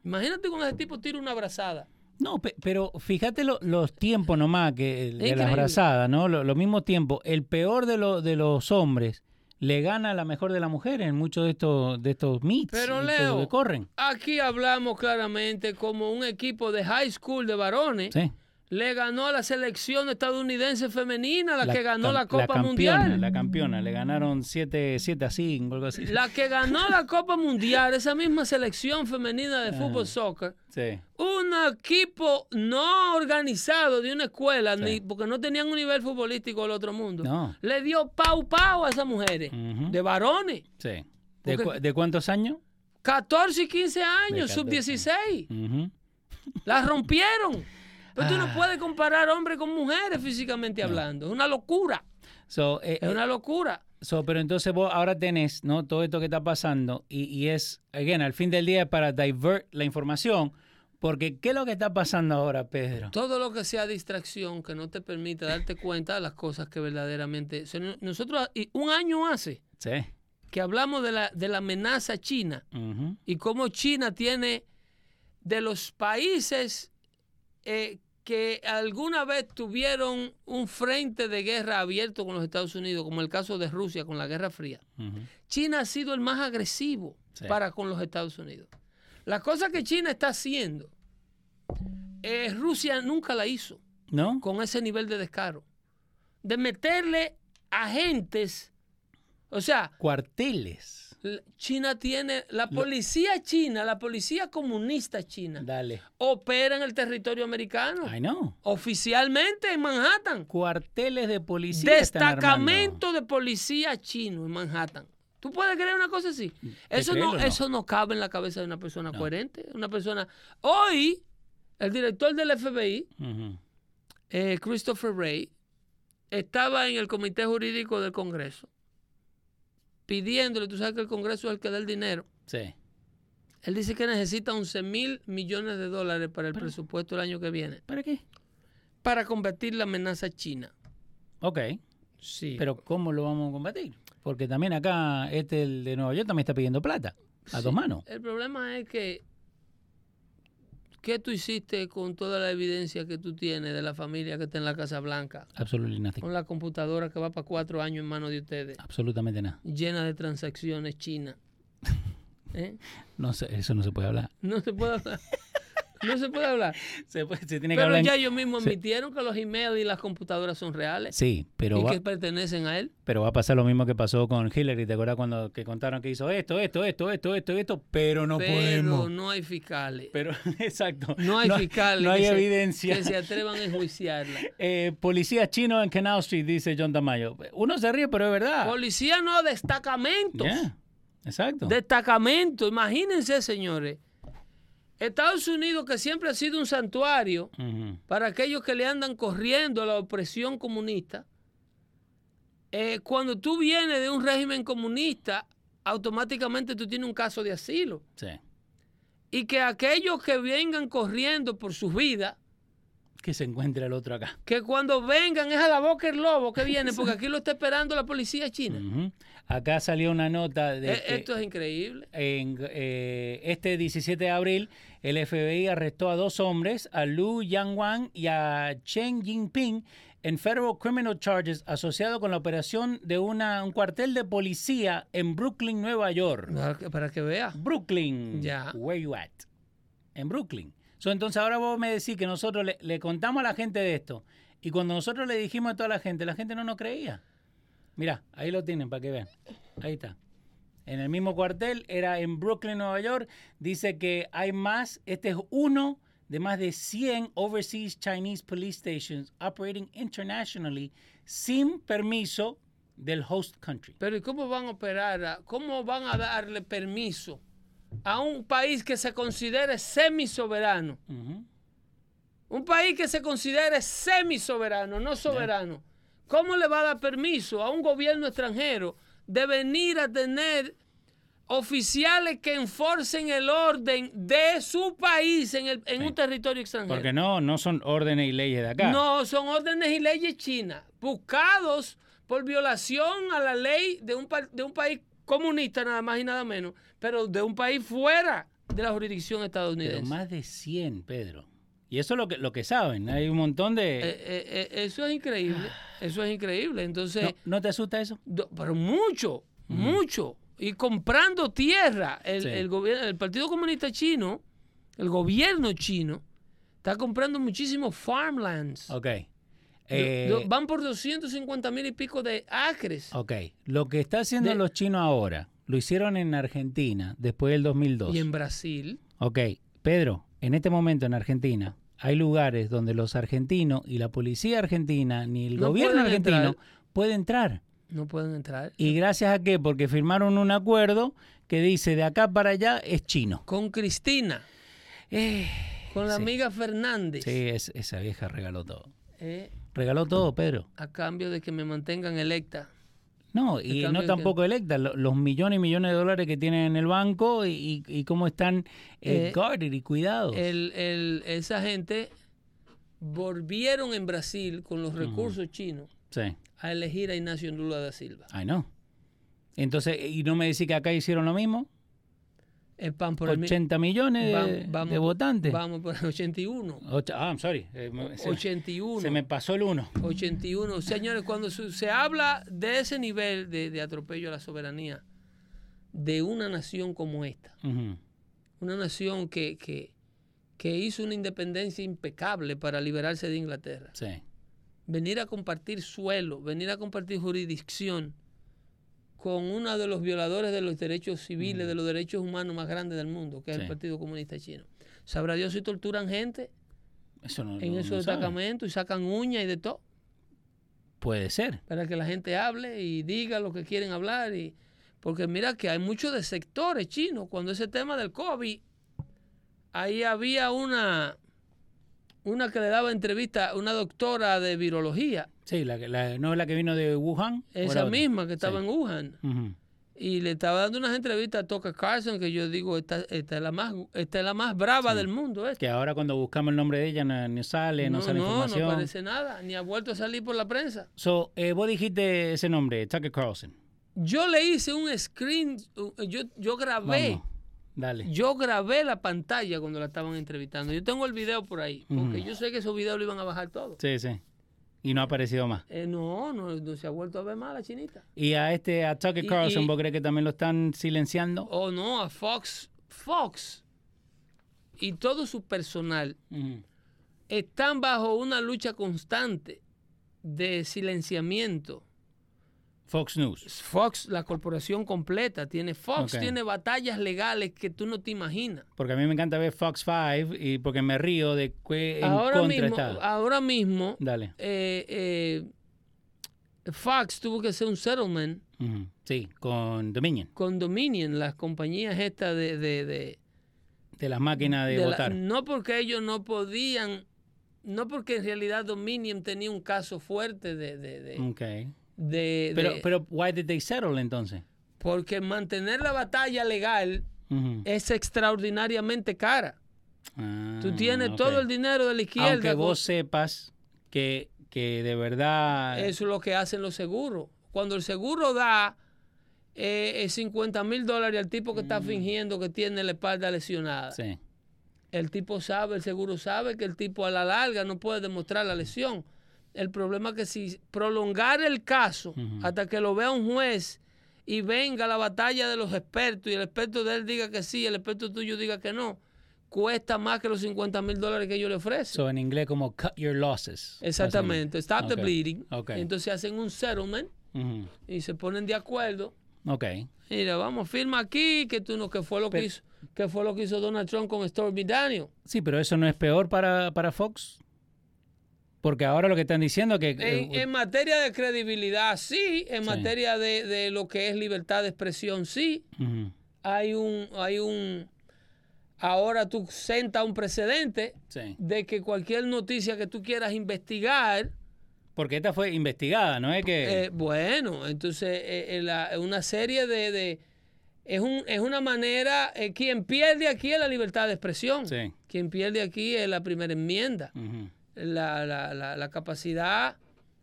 Imagínate con ese tipo tira una abrazada. No, pe- pero fíjate lo- los tiempos nomás que de Increíble. las brazadas, ¿no? Lo, lo mismo tiempo. El peor de, lo- de los hombres le gana a la mejor de las mujeres en muchos de estos de estos meets Pero todo Leo, que corren. aquí hablamos claramente como un equipo de high school de varones Sí. Le ganó a la selección estadounidense femenina, la, que ganó la Copa campeona, Mundial. La campeona, le ganaron 7 siete a 5, algo así. La que ganó la Copa Mundial, esa misma selección femenina de fútbol soccer, Sí. un equipo no organizado de una escuela, Sí. ni porque no tenían un nivel futbolístico del otro mundo, No. le dio pau pau a esas mujeres, de varones, Sí. ¿De, Porque- cu- de cuántos años? 14 y 15 años, De sub 16, Ujú. la rompieron. Pero tú no Ah. puedes comparar hombres con mujeres físicamente hablando, es una locura, So, eh, es una locura. So, pero entonces vos ahora tenés, ¿no? Todo esto que está pasando y, y es, again, al fin del día es para divert la información, porque ¿qué es lo que está pasando ahora, Pedro? Todo lo que sea distracción que no te permita darte cuenta de las cosas que verdaderamente... nosotros, un año hace Sí. que hablamos de la, de la amenaza china y cómo China tiene de los países eh, que alguna vez tuvieron un frente de guerra abierto con los Estados Unidos, como el caso de Rusia con la Guerra Fría. China ha sido el más agresivo Sí. para con los Estados Unidos. La cosa que China está haciendo, eh, Rusia nunca la hizo ¿No? con ese nivel de descaro. De meterle agentes, o sea, Cuarteles. China tiene, la policía china, la policía comunista china, Dale. opera en el territorio americano, I know. oficialmente en Manhattan. Cuarteles de policía. Destacamento de policía chino en Manhattan. ¿Tú puedes creer una cosa así? Eso no, eso no cabe en la cabeza de una persona coherente. Una persona. Hoy, el director del FBI, eh, Christopher Wray, estaba en el comité jurídico del Congreso pidiéndole, tú sabes que el Congreso es el que da el dinero. Sí. Él dice que necesita 11 mil millones de dólares para el presupuesto del año que viene ¿Para qué? para combatir la amenaza china. Ok. Sí. Pero ¿cómo lo vamos a combatir? Porque también acá, este el de Nueva York también está pidiendo plata. A dos manos. El problema es que, ¿qué tú hiciste con toda la evidencia que tú tienes de la familia que está en la Casa Blanca? Absolutely nothing. Con la computadora que va para cuatro años en manos de ustedes, Absolutamente nada. llena de transacciones chinas. ¿Eh? No sé, eso no se puede hablar. No se puede hablar. No se puede hablar. Se, puede- se tiene que Pero hablar. en- ya ellos mismos admitieron que los emails y las computadoras son reales Sí, pero y va, que pertenecen a él. pero va a pasar lo mismo que pasó con Hillary. ¿Te acuerdas cuando que contaron que hizo esto, esto, esto, esto, esto, esto? Pero no pero podemos. no hay fiscales. Pero, exacto. No hay fiscales No hay que se- evidencia. que se atrevan a enjuiciarla. Eh, policías chinos en Canal Street, dice John Tamayo. Uno se ríe, pero es verdad. Policía no, destacamentos. Ya, Exacto. Destacamento, imagínense, señores. Estados Unidos, que siempre ha sido un santuario para aquellos que le andan corriendo a la opresión comunista, eh, cuando tú vienes de un régimen comunista, automáticamente tú tienes un caso de asilo. Sí. Y que aquellos que vengan corriendo por sus vidas, Que se encuentre el otro acá. que cuando vengan es a la boca el lobo que viene, porque aquí lo está esperando la policía china. Acá salió una nota de Eh, que Esto es increíble. en, eh, este 17 de abril el FBI arrestó a dos hombres, a Lu Yangwan y a Chen Jinping, en federal criminal charges asociados con la operación de una, un cuartel de policía en Brooklyn, Nueva York. Para que, vea. Brooklyn. Ya. Where you at? En Brooklyn. So, entonces ahora vos me decís que nosotros le, le contamos a la gente de esto. Y cuando nosotros le dijimos a toda la gente, la gente no nos creía. Mira, ahí lo tienen para que vean. Ahí está. En el mismo cuartel, era en Brooklyn, Nueva York. Dice que hay más, este es uno de más de 100 overseas Chinese police stations operating internationally sin permiso del host country. Pero ¿y cómo van a operar? a- ¿Cómo van a darle permiso a un país que se considere semisoberano? Ujú. Un país que se considere semisoberano, no soberano. ¿Cómo le va a dar permiso a un gobierno extranjero de venir a tener oficiales que enforcen el orden de su país en, el- en un territorio extranjero. Porque no, no son órdenes y leyes de acá. No, son órdenes y leyes chinas, buscados por violación a la ley de un, de un país comunista, nada más y nada menos, pero de un país fuera de la jurisdicción Pero estadounidense. más de 100, Pedro. Y eso es lo que, lo que saben. Hay un montón de... Eh, eh, eh, eso es increíble, eso es increíble. Entonces, ¿No, ¿no te asusta eso? pero mucho, mucho. Y comprando tierra. El, Sí. el, gobierno, el Partido Comunista Chino, el gobierno chino, está comprando muchísimos farmlands. Ok. Eh, van por 250 mil y pico de acres. ok. Lo que está haciendo De- los chinos ahora, lo hicieron en Argentina después del 2002. Y en Brasil, Ok. Pedro, en este momento en Argentina hay lugares donde los argentinos y la policía argentina ni el No gobierno argentino entrar. puede entrar. no pueden entrar. ¿Y gracias a qué? Porque firmaron un acuerdo que dice de acá para allá es chino. Con Cristina, Eh, con la sí. amiga Fernández, Sí, es- esa vieja regaló todo. eh, Regaló todo, Pedro. a cambio de que me mantengan electa. No, y no tampoco electa. lo- Los millones y millones de dólares que tienen en el banco y, cómo están eh, Eh, guarded y cuidados. El, el- esa gente volvieron en Brasil con los recursos chinos Sí, a elegir a Ignacio Lula da Silva. ay no. Entonces, ¿y no me decís que acá hicieron lo mismo? El pan por el mi- 80 millones de, Vam- vamos- de votantes. Vamos por el 81. Ocho- ah, I'm sorry. eh, se, 81. se me pasó el uno. 81. Señores, cuando se habla de ese nivel de, de atropello a la soberanía de una nación como esta, una nación que, que, que hizo una independencia impecable para liberarse de Inglaterra, Sí. venir a compartir suelo, venir a compartir jurisdicción con uno de los violadores de los derechos civiles, de los derechos humanos más grandes del mundo, que es Sí. el Partido Comunista Chino. Sabrá Dios si torturan gente Eso no, en no- esos no destacamentos y sacan uñas y de todo. Puede ser. para que la gente hable y diga lo que quieren hablar. Y, porque mira que hay muchos de sectores chinos. Cuando ese tema del COVID, ahí había una, una que le daba entrevista, una doctora de virología, Sí, la, que- la- no es la que vino de Wuhan. ¿O esa misma que estaba Sí. en Wuhan. Y le estaba dando unas entrevistas a Tucker Carlson, que yo digo, esta, esta es la más, esta es la más brava del mundo. esta. Que ahora cuando buscamos el nombre de ella no, no sale, no, no, sale no, no información. aparece nada, ni ha vuelto a salir por la prensa. So, eh, vos dijiste ese nombre, Tucker Carlson. Yo le hice un screen, yo, yo grabé. Vamos, dale. Yo grabé la pantalla cuando la estaban entrevistando. Yo tengo el video por ahí, porque yo sé que esos videos lo iban a bajar todo. Sí, sí. Y no ha aparecido más. Eh, no, no, no se ha vuelto a ver más la chinita. Y a este, a Tucker Carlson, y- ¿vos crees que también lo están silenciando? O no, a Fox. Fox y todo su personal están bajo una lucha constante de silenciamiento. Fox News. Fox, la corporación completa, tiene Fox, tiene batallas legales que tú no te imaginas. Porque a mí me encanta ver Fox 5 y porque me río de que en Ahora contra mismo, está. ahora mismo Dale. eh, eh, Fox tuvo que hacer un settlement. Sí, con Dominion, con Dominion, las compañías estas de... de, de- de las máquinas de, de la- votar. no porque ellos no podían, no porque en realidad Dominion tenía un caso fuerte de... de, de- Ok. De- Pero, de- pero, why did they settle entonces? porque mantener la batalla legal es extraordinariamente cara. Ah, Tú tienes todo el dinero de la izquierda. Aunque con- vos sepas que, que de verdad... Eso es lo que hacen los seguros. Cuando el seguro da eh, eh, 50 mil dólares al tipo que está fingiendo que tiene la espalda lesionada, Mm. Sí. el tipo sabe, el seguro sabe que el tipo a la larga no puede demostrar la lesión. El problema es que si prolongar el caso hasta que lo vea un juez y venga la batalla de los expertos y el experto de él diga que sí, el experto tuyo diga que no, cuesta más que los 50 mil dólares que ellos le ofrecen. So, en inglés como cut your losses. Exactamente, stop the bleeding. ok. Entonces hacen un settlement y se ponen de acuerdo. Ok. Mira, vamos, firma aquí que tú no, que fue lo que hizo, que fue lo que hizo Donald Trump con Stormy Daniel. Sí, pero eso no es peor para, para Fox. Porque ahora lo que están diciendo es que... En, eh, en materia de credibilidad, sí. En Sí. materia de, de lo que es libertad de expresión, sí. Hay un, hay un, ahora tú sentas un precedente sí. de que cualquier noticia que tú quieras investigar, Porque esta fue investigada, ¿no es que...? eh, bueno, entonces eh, eh, la- una serie de, de, es, un, es una manera, quien pierde aquí es la libertad de expresión. Sí. Quien pierde aquí es la primera enmienda. Ujú. La, la- la- la capacidad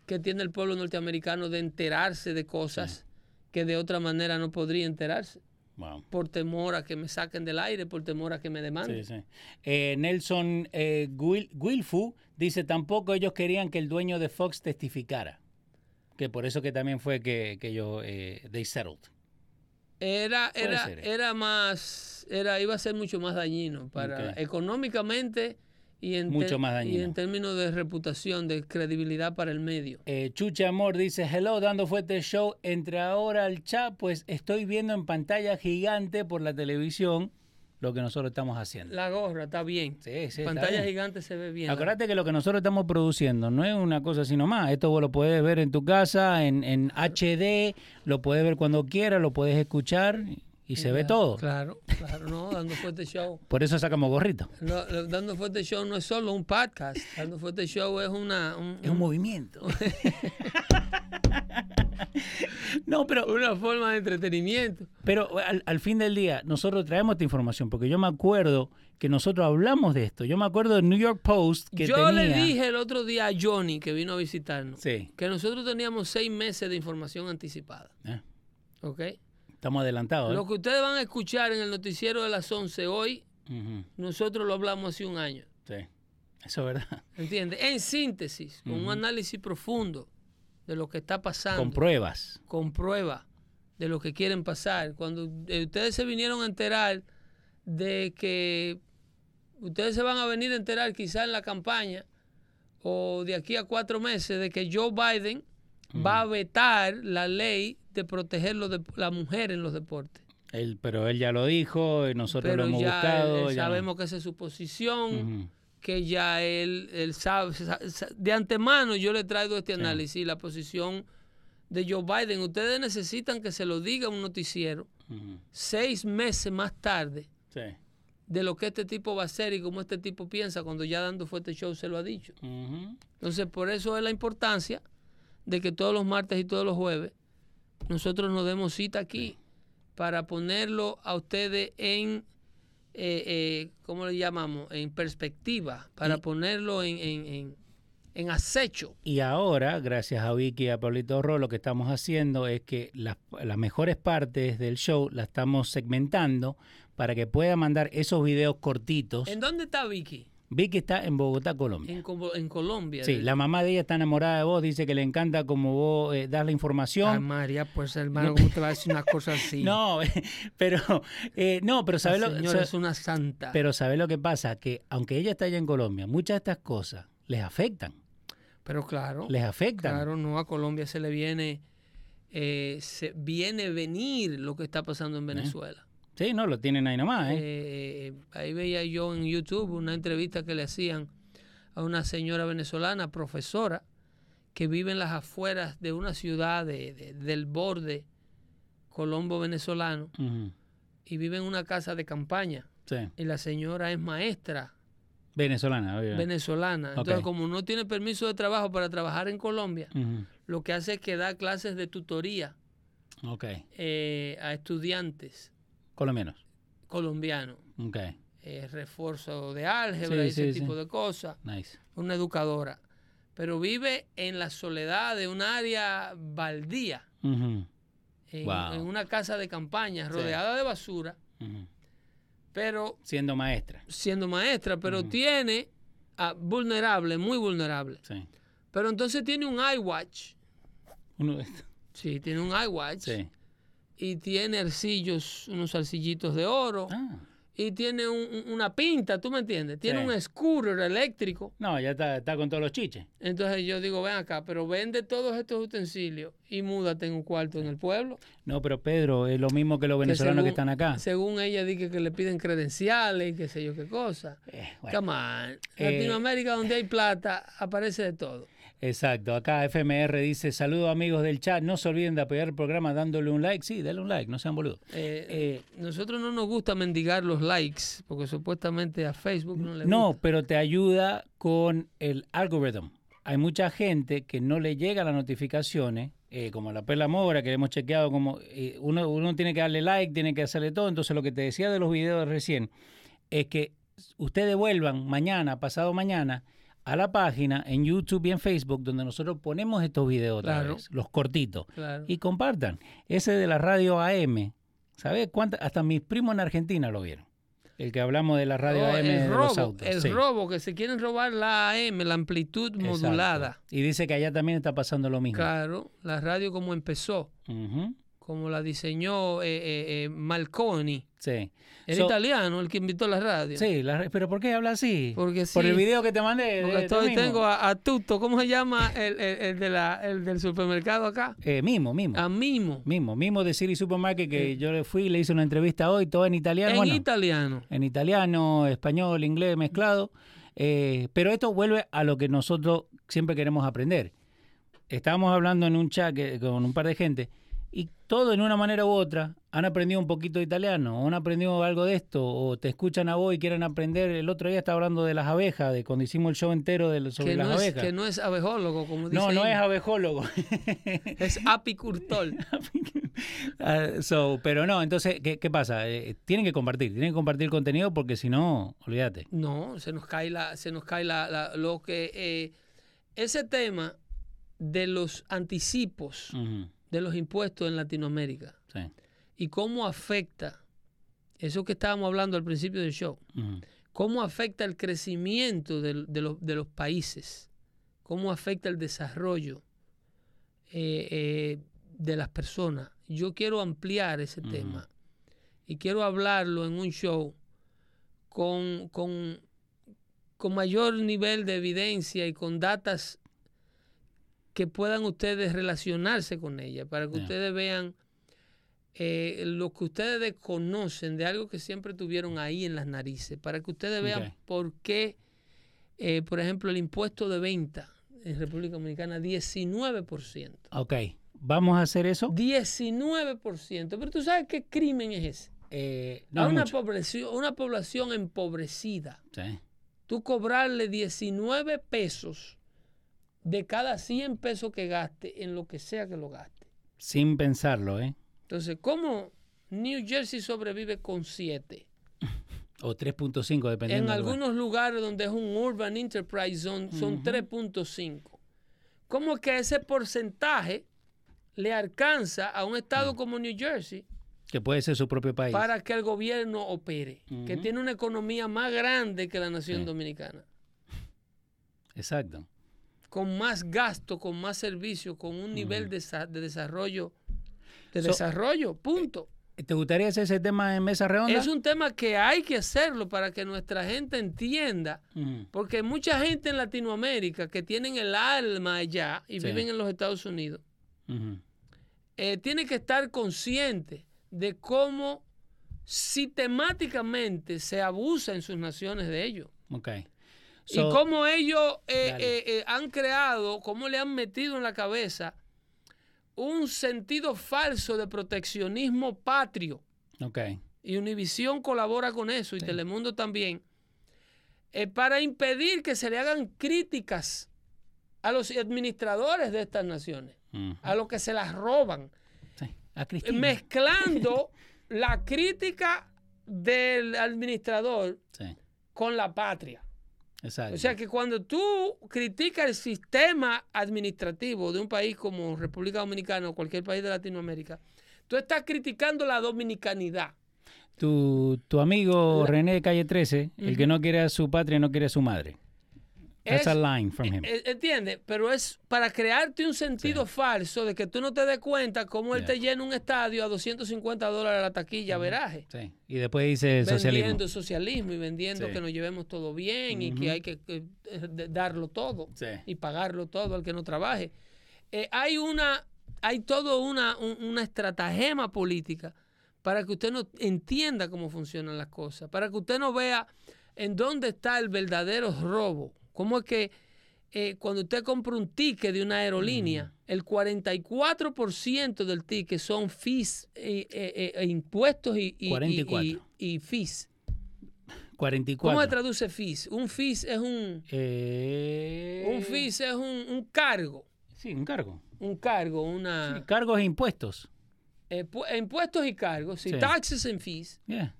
que tiene el pueblo norteamericano de enterarse de cosas que de otra manera no podría enterarse, Wow. por temor a que me saquen del aire, por temor a que me demanden. Sí, sí. Eh, Nelson eh, Guil- Guilfu dice, tampoco ellos querían que el dueño de Fox testificara. Que por eso que también fue que, que ellos, eh, they settled. Era, era, era más, era, iba a ser mucho más dañino para económicamente y en, Mucho más y dañino. en términos de reputación, de credibilidad para el medio. Eh, Chucha Amor dice, hello, dando fuerte show, entre ahora al chat, pues estoy viendo en pantalla gigante por la televisión lo que nosotros estamos haciendo. La gorra está bien. Sí, sí, está Pantalla bien. gigante se ve bien. Acuérdate que lo que nosotros estamos produciendo no es una cosa así nomás. Esto vos lo puedes ver en tu casa, en, en HD, lo puedes ver cuando quieras, lo puedes escuchar y se ve todo. Claro, claro, no, dando fuerte show. Por eso sacamos gorrito. No, Dando Fuerte Show no es solo un podcast. Dando Fuerte Show es una, un- Es un movimiento. no, pero, una forma de entretenimiento. pero al, al fin del día, nosotros traemos esta información porque yo me acuerdo que nosotros hablamos de esto. Yo me acuerdo del New York Post que Yo tenía... le dije el otro día a Johnny, que vino a visitarnos, Sí, que nosotros teníamos seis meses de información anticipada. eh, ¿Ok? Estamos adelantados. ¿eh? Lo que ustedes van a escuchar en el noticiero de las 11 hoy, nosotros lo hablamos hace un año. sí, eso es verdad. ¿Entiendes? En síntesis, con un análisis profundo de lo que está pasando. Con pruebas. con prueba de lo que quieren pasar. Cuando eh, ustedes se vinieron a enterar de que ustedes se van a venir a enterar quizá en la campaña o de aquí a cuatro meses de que Joe Biden va a vetar la ley de proteger los dep- la mujer en los deportes. Él, pero él ya lo dijo, y nosotros Pero lo hemos ya buscado. él- ya no. sabemos que esa es su posición, que ya él, él sabe, sa- sa- de antemano yo le traigo este análisis, la posición de Joe Biden. Ustedes necesitan que se lo diga un noticiero seis meses más tarde Sí. de lo que este tipo va a hacer y cómo este tipo piensa cuando ya dando fuerte show se lo ha dicho. Entonces, por eso es la importancia de que todos los martes y todos los jueves nosotros nos demos cita aquí para ponerlo a ustedes en, eh, eh, ¿cómo le llamamos? En perspectiva, para Y- ponerlo en, en, en- en acecho. Y ahora, gracias a Vicky y a Pablito Ro, lo que estamos haciendo es que las, las mejores partes del show las estamos segmentando para que pueda mandar esos videos cortitos. ¿En dónde está Vicky? Vicky está en Bogotá, Colombia. En, Co- en Colombia. Sí, la mamá de ella está enamorada de vos, dice que le encanta como vos eh, das la Ay, información. María, pues hermano, ¿cómo te va a decir una cosa así? No, pero eh, no, pero ¿sabes lo, señora sa- es una santa. pero ¿sabe lo que pasa? Que aunque ella está allá en Colombia, muchas de estas cosas les afectan. Pero claro, Les afectan. claro, no a Colombia se le viene, eh, se viene venir lo que está pasando en Venezuela. Sí, no, lo tienen ahí nomás, ¿eh? Eh, ahí veía yo en YouTube una entrevista que le hacían a una señora venezolana, profesora, que vive en las afueras de una ciudad de- de- del borde colombo venezolano y vive en una casa de campaña. Sí. Y la señora es maestra Venezolana, obvio. venezolana. Entonces, como no tiene permiso de trabajo para trabajar en Colombia, lo que hace es que da clases de tutoría eh, a estudiantes Colombianos. colombianos. Ok. eh, refuerzo de álgebra Sí, y ese sí, tipo sí. de cosas. Nice. Una educadora. Pero vive en la soledad de un área baldía, en, Wow. en una casa de campaña, rodeada de basura, pero Siendo maestra. siendo maestra, pero tiene vulnerable, muy vulnerable. Sí. Pero entonces tiene un iWatch. Uno de estos. Sí, tiene un iWatch. Sí. Y tiene arcillos, unos arcillitos de oro. Ah. Y tiene un- un- una pinta, ¿tú me entiendes? Tiene Sí. un scooter eléctrico. No, ya está, está con todos los chiches. Entonces yo digo, ven acá, pero vende todos estos utensilios y múdate en un cuarto en el pueblo. No, pero Pedro, es lo mismo que los venezolanos que, según- están acá. Según ella dice que le piden credenciales y qué sé yo qué cosa. Eh, bueno. Come on. Eh, Latinoamérica donde hay plata aparece de todo. Exacto, acá FMR dice, saludos amigos del chat, no se olviden de apoyar el programa dándole un like, sí, dale un like, no sean boludos. Eh, Eh, nosotros no nos gusta mendigar los likes porque supuestamente a Facebook no le No, gusta. pero te ayuda con el algoritmo. Hay mucha gente que no le llegan las notificaciones eh, como la Perla Mora, que hemos chequeado, como eh, uno, uno tiene que darle like, tiene que hacerle todo. Entonces, lo que te decía de los videos recién es que ustedes vuelvan mañana, pasado mañana, a la página en YouTube y en Facebook, donde nosotros ponemos estos videos otra Claro. vez, los cortitos, Claro. y compartan. Ese de la radio AM, ¿sabes cuántas? Hasta mis primos en Argentina lo vieron. El que hablamos de la radio Oh, AM de el los robo, autos. el sí. robo, que se quieren robar la AM, la amplitud Exacto. modulada. Y dice que allá también está pasando lo mismo. Claro, la radio como empezó, Ujú, como la diseñó eh, eh, eh, Marconi. Sí. Era So- italiano el que invitó la radio. Sí, la- pero ¿por qué habla así? Porque sí. Por el video que te mandé. Porque de- estoy- tengo a, a Tuto, ¿cómo se llama el, el- el de la, el del supermercado acá? Eh, Mimo, Mimo. A Mimo. Mimo, Mimo de City Supermarket, que Sí. yo le fui y le hice una entrevista hoy, todo en italiano. En bueno, italiano. en italiano, español, inglés mezclado. Eh, pero esto vuelve a lo que nosotros siempre queremos aprender. Estábamos hablando en un chat que- con un par de gente y todo en una manera u otra han aprendido un poquito de italiano, o han aprendido algo de esto, o te escuchan a vos y quieren aprender. El otro día estaba hablando de las abejas, de cuando hicimos el show entero de, sobre Que las no, es, abejas. que no es abejólogo, como dice. no, no es abejólogo. Es apicultor. Ah, so, pero no, entonces, ¿qué, qué pasa? Eh, tienen que compartir, tienen que compartir el contenido porque si no, olvídate. No, se nos cae la, se nos cae la, la- lo que eh, ese tema de los anticipos de los impuestos en Latinoamérica. Sí, y cómo afecta eso que estábamos hablando al principio del show, cómo afecta el crecimiento del- de, los, de los países, cómo afecta el desarrollo eh, eh, de las personas. Yo quiero ampliar ese tema y quiero hablarlo en un show con, con, con mayor nivel de evidencia y con datas que puedan ustedes relacionarse con ella, para que ustedes vean eh, lo que ustedes desconocen de algo que siempre tuvieron ahí en las narices, para que ustedes vean por qué, eh, por ejemplo, el impuesto de venta en República Dominicana, 19%. Ok, ¿vamos a hacer eso? 19%. Pero tú sabes qué crimen es ese. Eh, a no una, mucho. población, una población empobrecida, Sí, tú cobrarle 19 pesos de cada 100 pesos que gaste en lo que sea que lo gaste. Sin pensarlo, ¿eh? Entonces, ¿cómo New Jersey sobrevive con 7? O 3.5, dependiendo. En lugar. algunos lugares donde es un Urban Enterprise Zone son Ujú. 3.5. ¿Cómo que ese porcentaje le alcanza a un estado Mm. como New Jersey Que puede ser su propio país. para que el gobierno opere? Que tiene una economía más grande que la nación Sí. dominicana. Exacto. Con más gasto, con más servicio, con un nivel de, sa- de desarrollo, de So- desarrollo, punto. ¿Te gustaría hacer ese tema en mesa redonda? Es un tema que hay que hacerlo para que nuestra gente entienda, porque hay mucha gente en Latinoamérica que tienen el alma allá y Sí. viven en los Estados Unidos, eh, tiene que estar consciente de cómo sistemáticamente se abusa en sus naciones de ellos. Y cómo ellos eh, eh, eh, han creado, cómo le han metido en la cabeza un sentido falso de proteccionismo patrio. Ok. Y Univisión colabora con eso y Telemundo también, para impedir que se le hagan críticas a los administradores de estas naciones, a los que se las roban, Sí. A mezclando la crítica del administrador Sí, con la patria. Exacto. O sea que cuando tú criticas el sistema administrativo de un país como República Dominicana o cualquier país de Latinoamérica, tú estás criticando la dominicanidad. tu, tu amigo La- René de Calle 13, el que no quiere a su patria, no quiere a su madre. That's Es- a line from him. Eh, ¿Entiendes? Pero es para crearte un sentido Sí. falso de que tú no te des cuenta cómo él te llena un estadio a 250 dólares la taquilla, veraje. Sí. Y después dice el socialismo. Vendiendo socialismo y vendiendo Sí. que nos llevemos todo bien y que hay que eh, de- darlo todo. Sí. y pagarlo todo al que no trabaje. Eh, hay una, hay todo una, un- una estratagema política para que usted no entienda cómo funcionan las cosas, para que usted no vea en dónde está el verdadero robo. Cómo es que eh, cuando usted compra un ticket de una aerolínea, el 44% del ticket son fees, eh, eh, eh, e impuestos y, y, y- 44. y- y fees. 44. ¿Cómo se traduce fees? Un fees es un, Eh, un fees es un, un cargo. Sí, un cargo. un cargo, una Sí, cargos e impuestos. pu- impuestos y cargos, sí, Sí. taxes and fees. Yeah.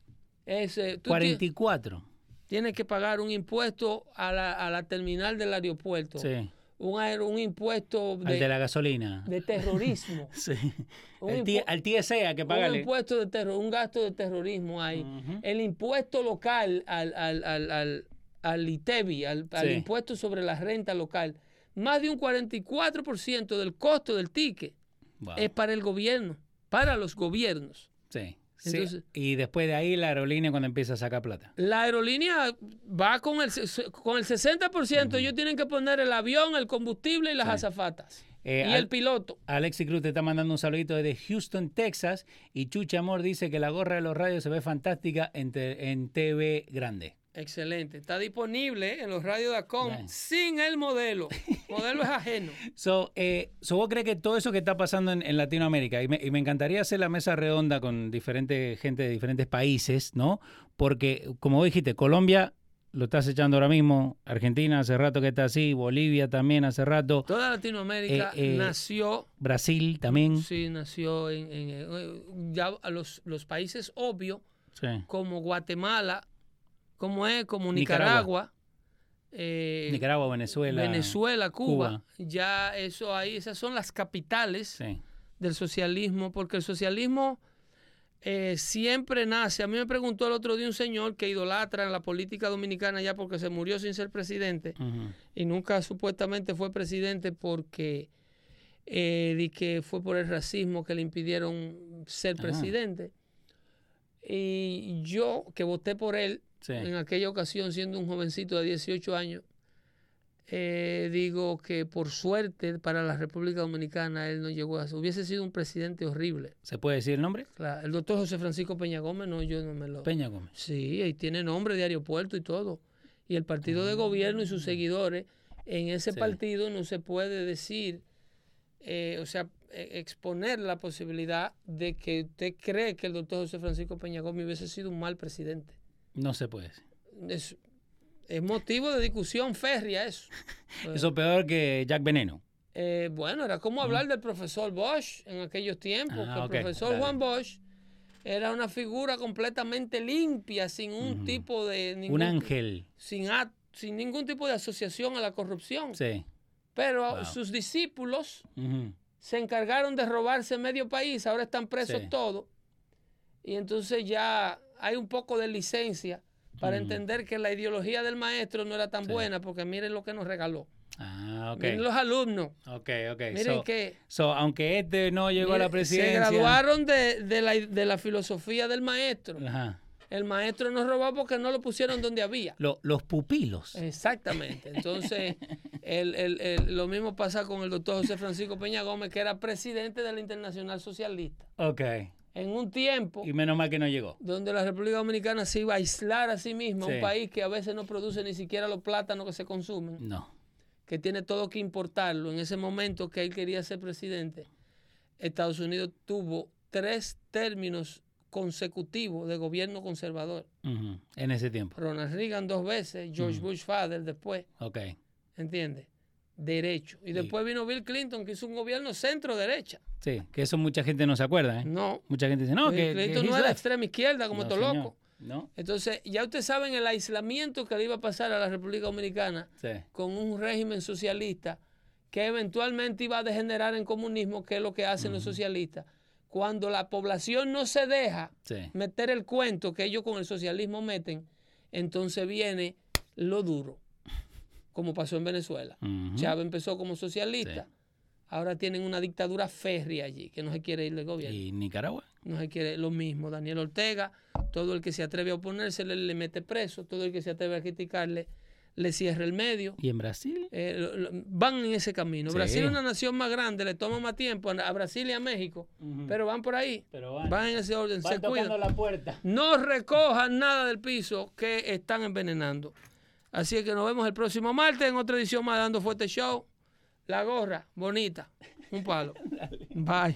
Es, eh, tú ti- 44. Tienes que pagar un impuesto a la, a la terminal del aeropuerto, Sí. un, un impuesto Al de, de la gasolina. de terrorismo, Sí. Un El T- impu- al TSA que un pagarle. impuesto de terror, un gasto de terrorismo hay, Ujú. el impuesto local al, al, al, al, al ITEBI, al, impuesto sobre la renta local, más de un 44% del costo del ticket Wow. es para el gobierno, para los gobiernos. Sí. Sí. Y después de ahí la aerolínea cuando empieza a sacar plata. La aerolínea va con el, con el 60%, ellos tienen que poner el avión, el combustible y las Sí. azafatas. Eh, y al- el piloto. Alexi Cruz te está mandando un saludito desde Houston, Texas. Y Chucha Amor dice que la gorra de los radios se ve fantástica en, en TV grande. Excelente. Está disponible en los radios.com Bien. sin el modelo. modelo es ajeno. So, eh, so, ¿Vos crees que todo eso que está pasando en, en Latinoamérica, y me, y me encantaría hacer la mesa redonda con diferente gente de diferentes países, ¿no? Porque, como vos dijiste, Colombia lo estás echando ahora mismo, Argentina hace rato que está así, Bolivia también hace rato, Toda Latinoamérica Eh, eh, nació, Brasil también. sí, nació en, en- en- ya los, los países obvios, Sí. como Guatemala, como es, como Nicaragua. Nicaragua, eh, Nicaragua, Venezuela. Venezuela, Cuba, Cuba. ya eso ahí, esas son las capitales Sí. del socialismo, porque el socialismo eh, siempre nace. A mí me preguntó el otro día un señor que idolatra en la política dominicana ya porque se murió sin ser presidente y nunca supuestamente fue presidente porque eh, di que fue por el racismo que le impidieron ser Ah. presidente. Y yo, que voté por él Sí. en aquella ocasión, siendo un jovencito de 18 años, eh, digo que por suerte para la República Dominicana él no llegó a eso. Hubiese sido un presidente horrible. ¿Se puede decir el nombre? Claro, el doctor José Francisco Peña Gómez, no, yo no me lo... Peña Gómez. Sí, ahí tiene nombre de aeropuerto y todo. Y el partido de gobierno y sus seguidores, en ese Ah. Sí. partido no se puede decir, eh, o sea, eh, exponer la posibilidad de que usted cree que el doctor José Francisco Peña Gómez hubiese sido un mal presidente. No se puede decir. Es, es motivo de discusión férrea eso. Eso peor que Jack Veneno. Eh, bueno, era como hablar del profesor Bosch en aquellos tiempos, Ah, que el profesor dale. Juan Bosch era una figura completamente limpia, sin un tipo de... Ningún, Un ángel. Sin, a- sin ningún tipo de asociación a la corrupción. Sí. Pero Wow. sus discípulos se encargaron de robarse medio país, ahora están presos Sí. todos. Y entonces ya hay un poco de licencia para Mm. entender que la ideología del maestro no era tan Sí. buena, porque miren lo que nos regaló. Ah, ok. Miren los alumnos. Ok, ok. Miren So- que so, aunque este no llegó a la presidencia. Se graduaron de, de la, de la filosofía del maestro. Ajá. El maestro nos robó porque no lo pusieron donde había. Lo- los pupilos. Exactamente. Entonces, el- el- el- lo mismo pasa con el doctor José Francisco Peña Gómez, que era presidente de la Internacional Socialista. Ok. En un tiempo Y menos mal que no llegó. donde la República Dominicana se iba a aislar a sí misma, Sí. un país que a veces no produce ni siquiera los plátanos que se consumen, No. que tiene todo que importarlo. En ese momento que él quería ser presidente, Estados Unidos tuvo tres términos consecutivos de gobierno conservador. En ese tiempo. Ronald Reagan dos veces, George. Bush father después, Ok. ¿entiendes? Derecho. Y después vino Bill Clinton, que hizo un gobierno centro-derecha. Sí, que eso mucha gente no se acuerda, ¿eh? No, Mucha gente dice, no, Bill que. Clinton que no era extrema izquierda como No, todo señor. loco. No. Entonces, ya ustedes saben el aislamiento que le iba a pasar a la República Dominicana Sí. con un régimen socialista que eventualmente iba a degenerar en comunismo, que es lo que hacen los socialistas. Cuando la población no se deja Sí. meter el cuento que ellos con el socialismo meten, entonces viene lo duro, como pasó en Venezuela. Ujú. Chávez empezó como socialista, Sí. ahora tienen una dictadura férrea allí, que no se quiere ir del gobierno. ¿Y Nicaragua? No se quiere lo mismo. Daniel Ortega, todo el que se atreve a oponerse le, le mete preso, todo el que se atreve a criticarle le cierra el medio. ¿Y en Brasil? Eh, lo- lo- van en ese camino. Sí. Brasil es una nación más grande, le toma más tiempo a Brasil y a México, pero van por ahí. Pero van, Van en ese orden, van se tocando cuidan. la puerta. No recojan nada del piso que están envenenando. Así es que nos vemos el próximo martes en otra edición más Dando Fuerte Show. La gorra, bonita. Un palo. Bye.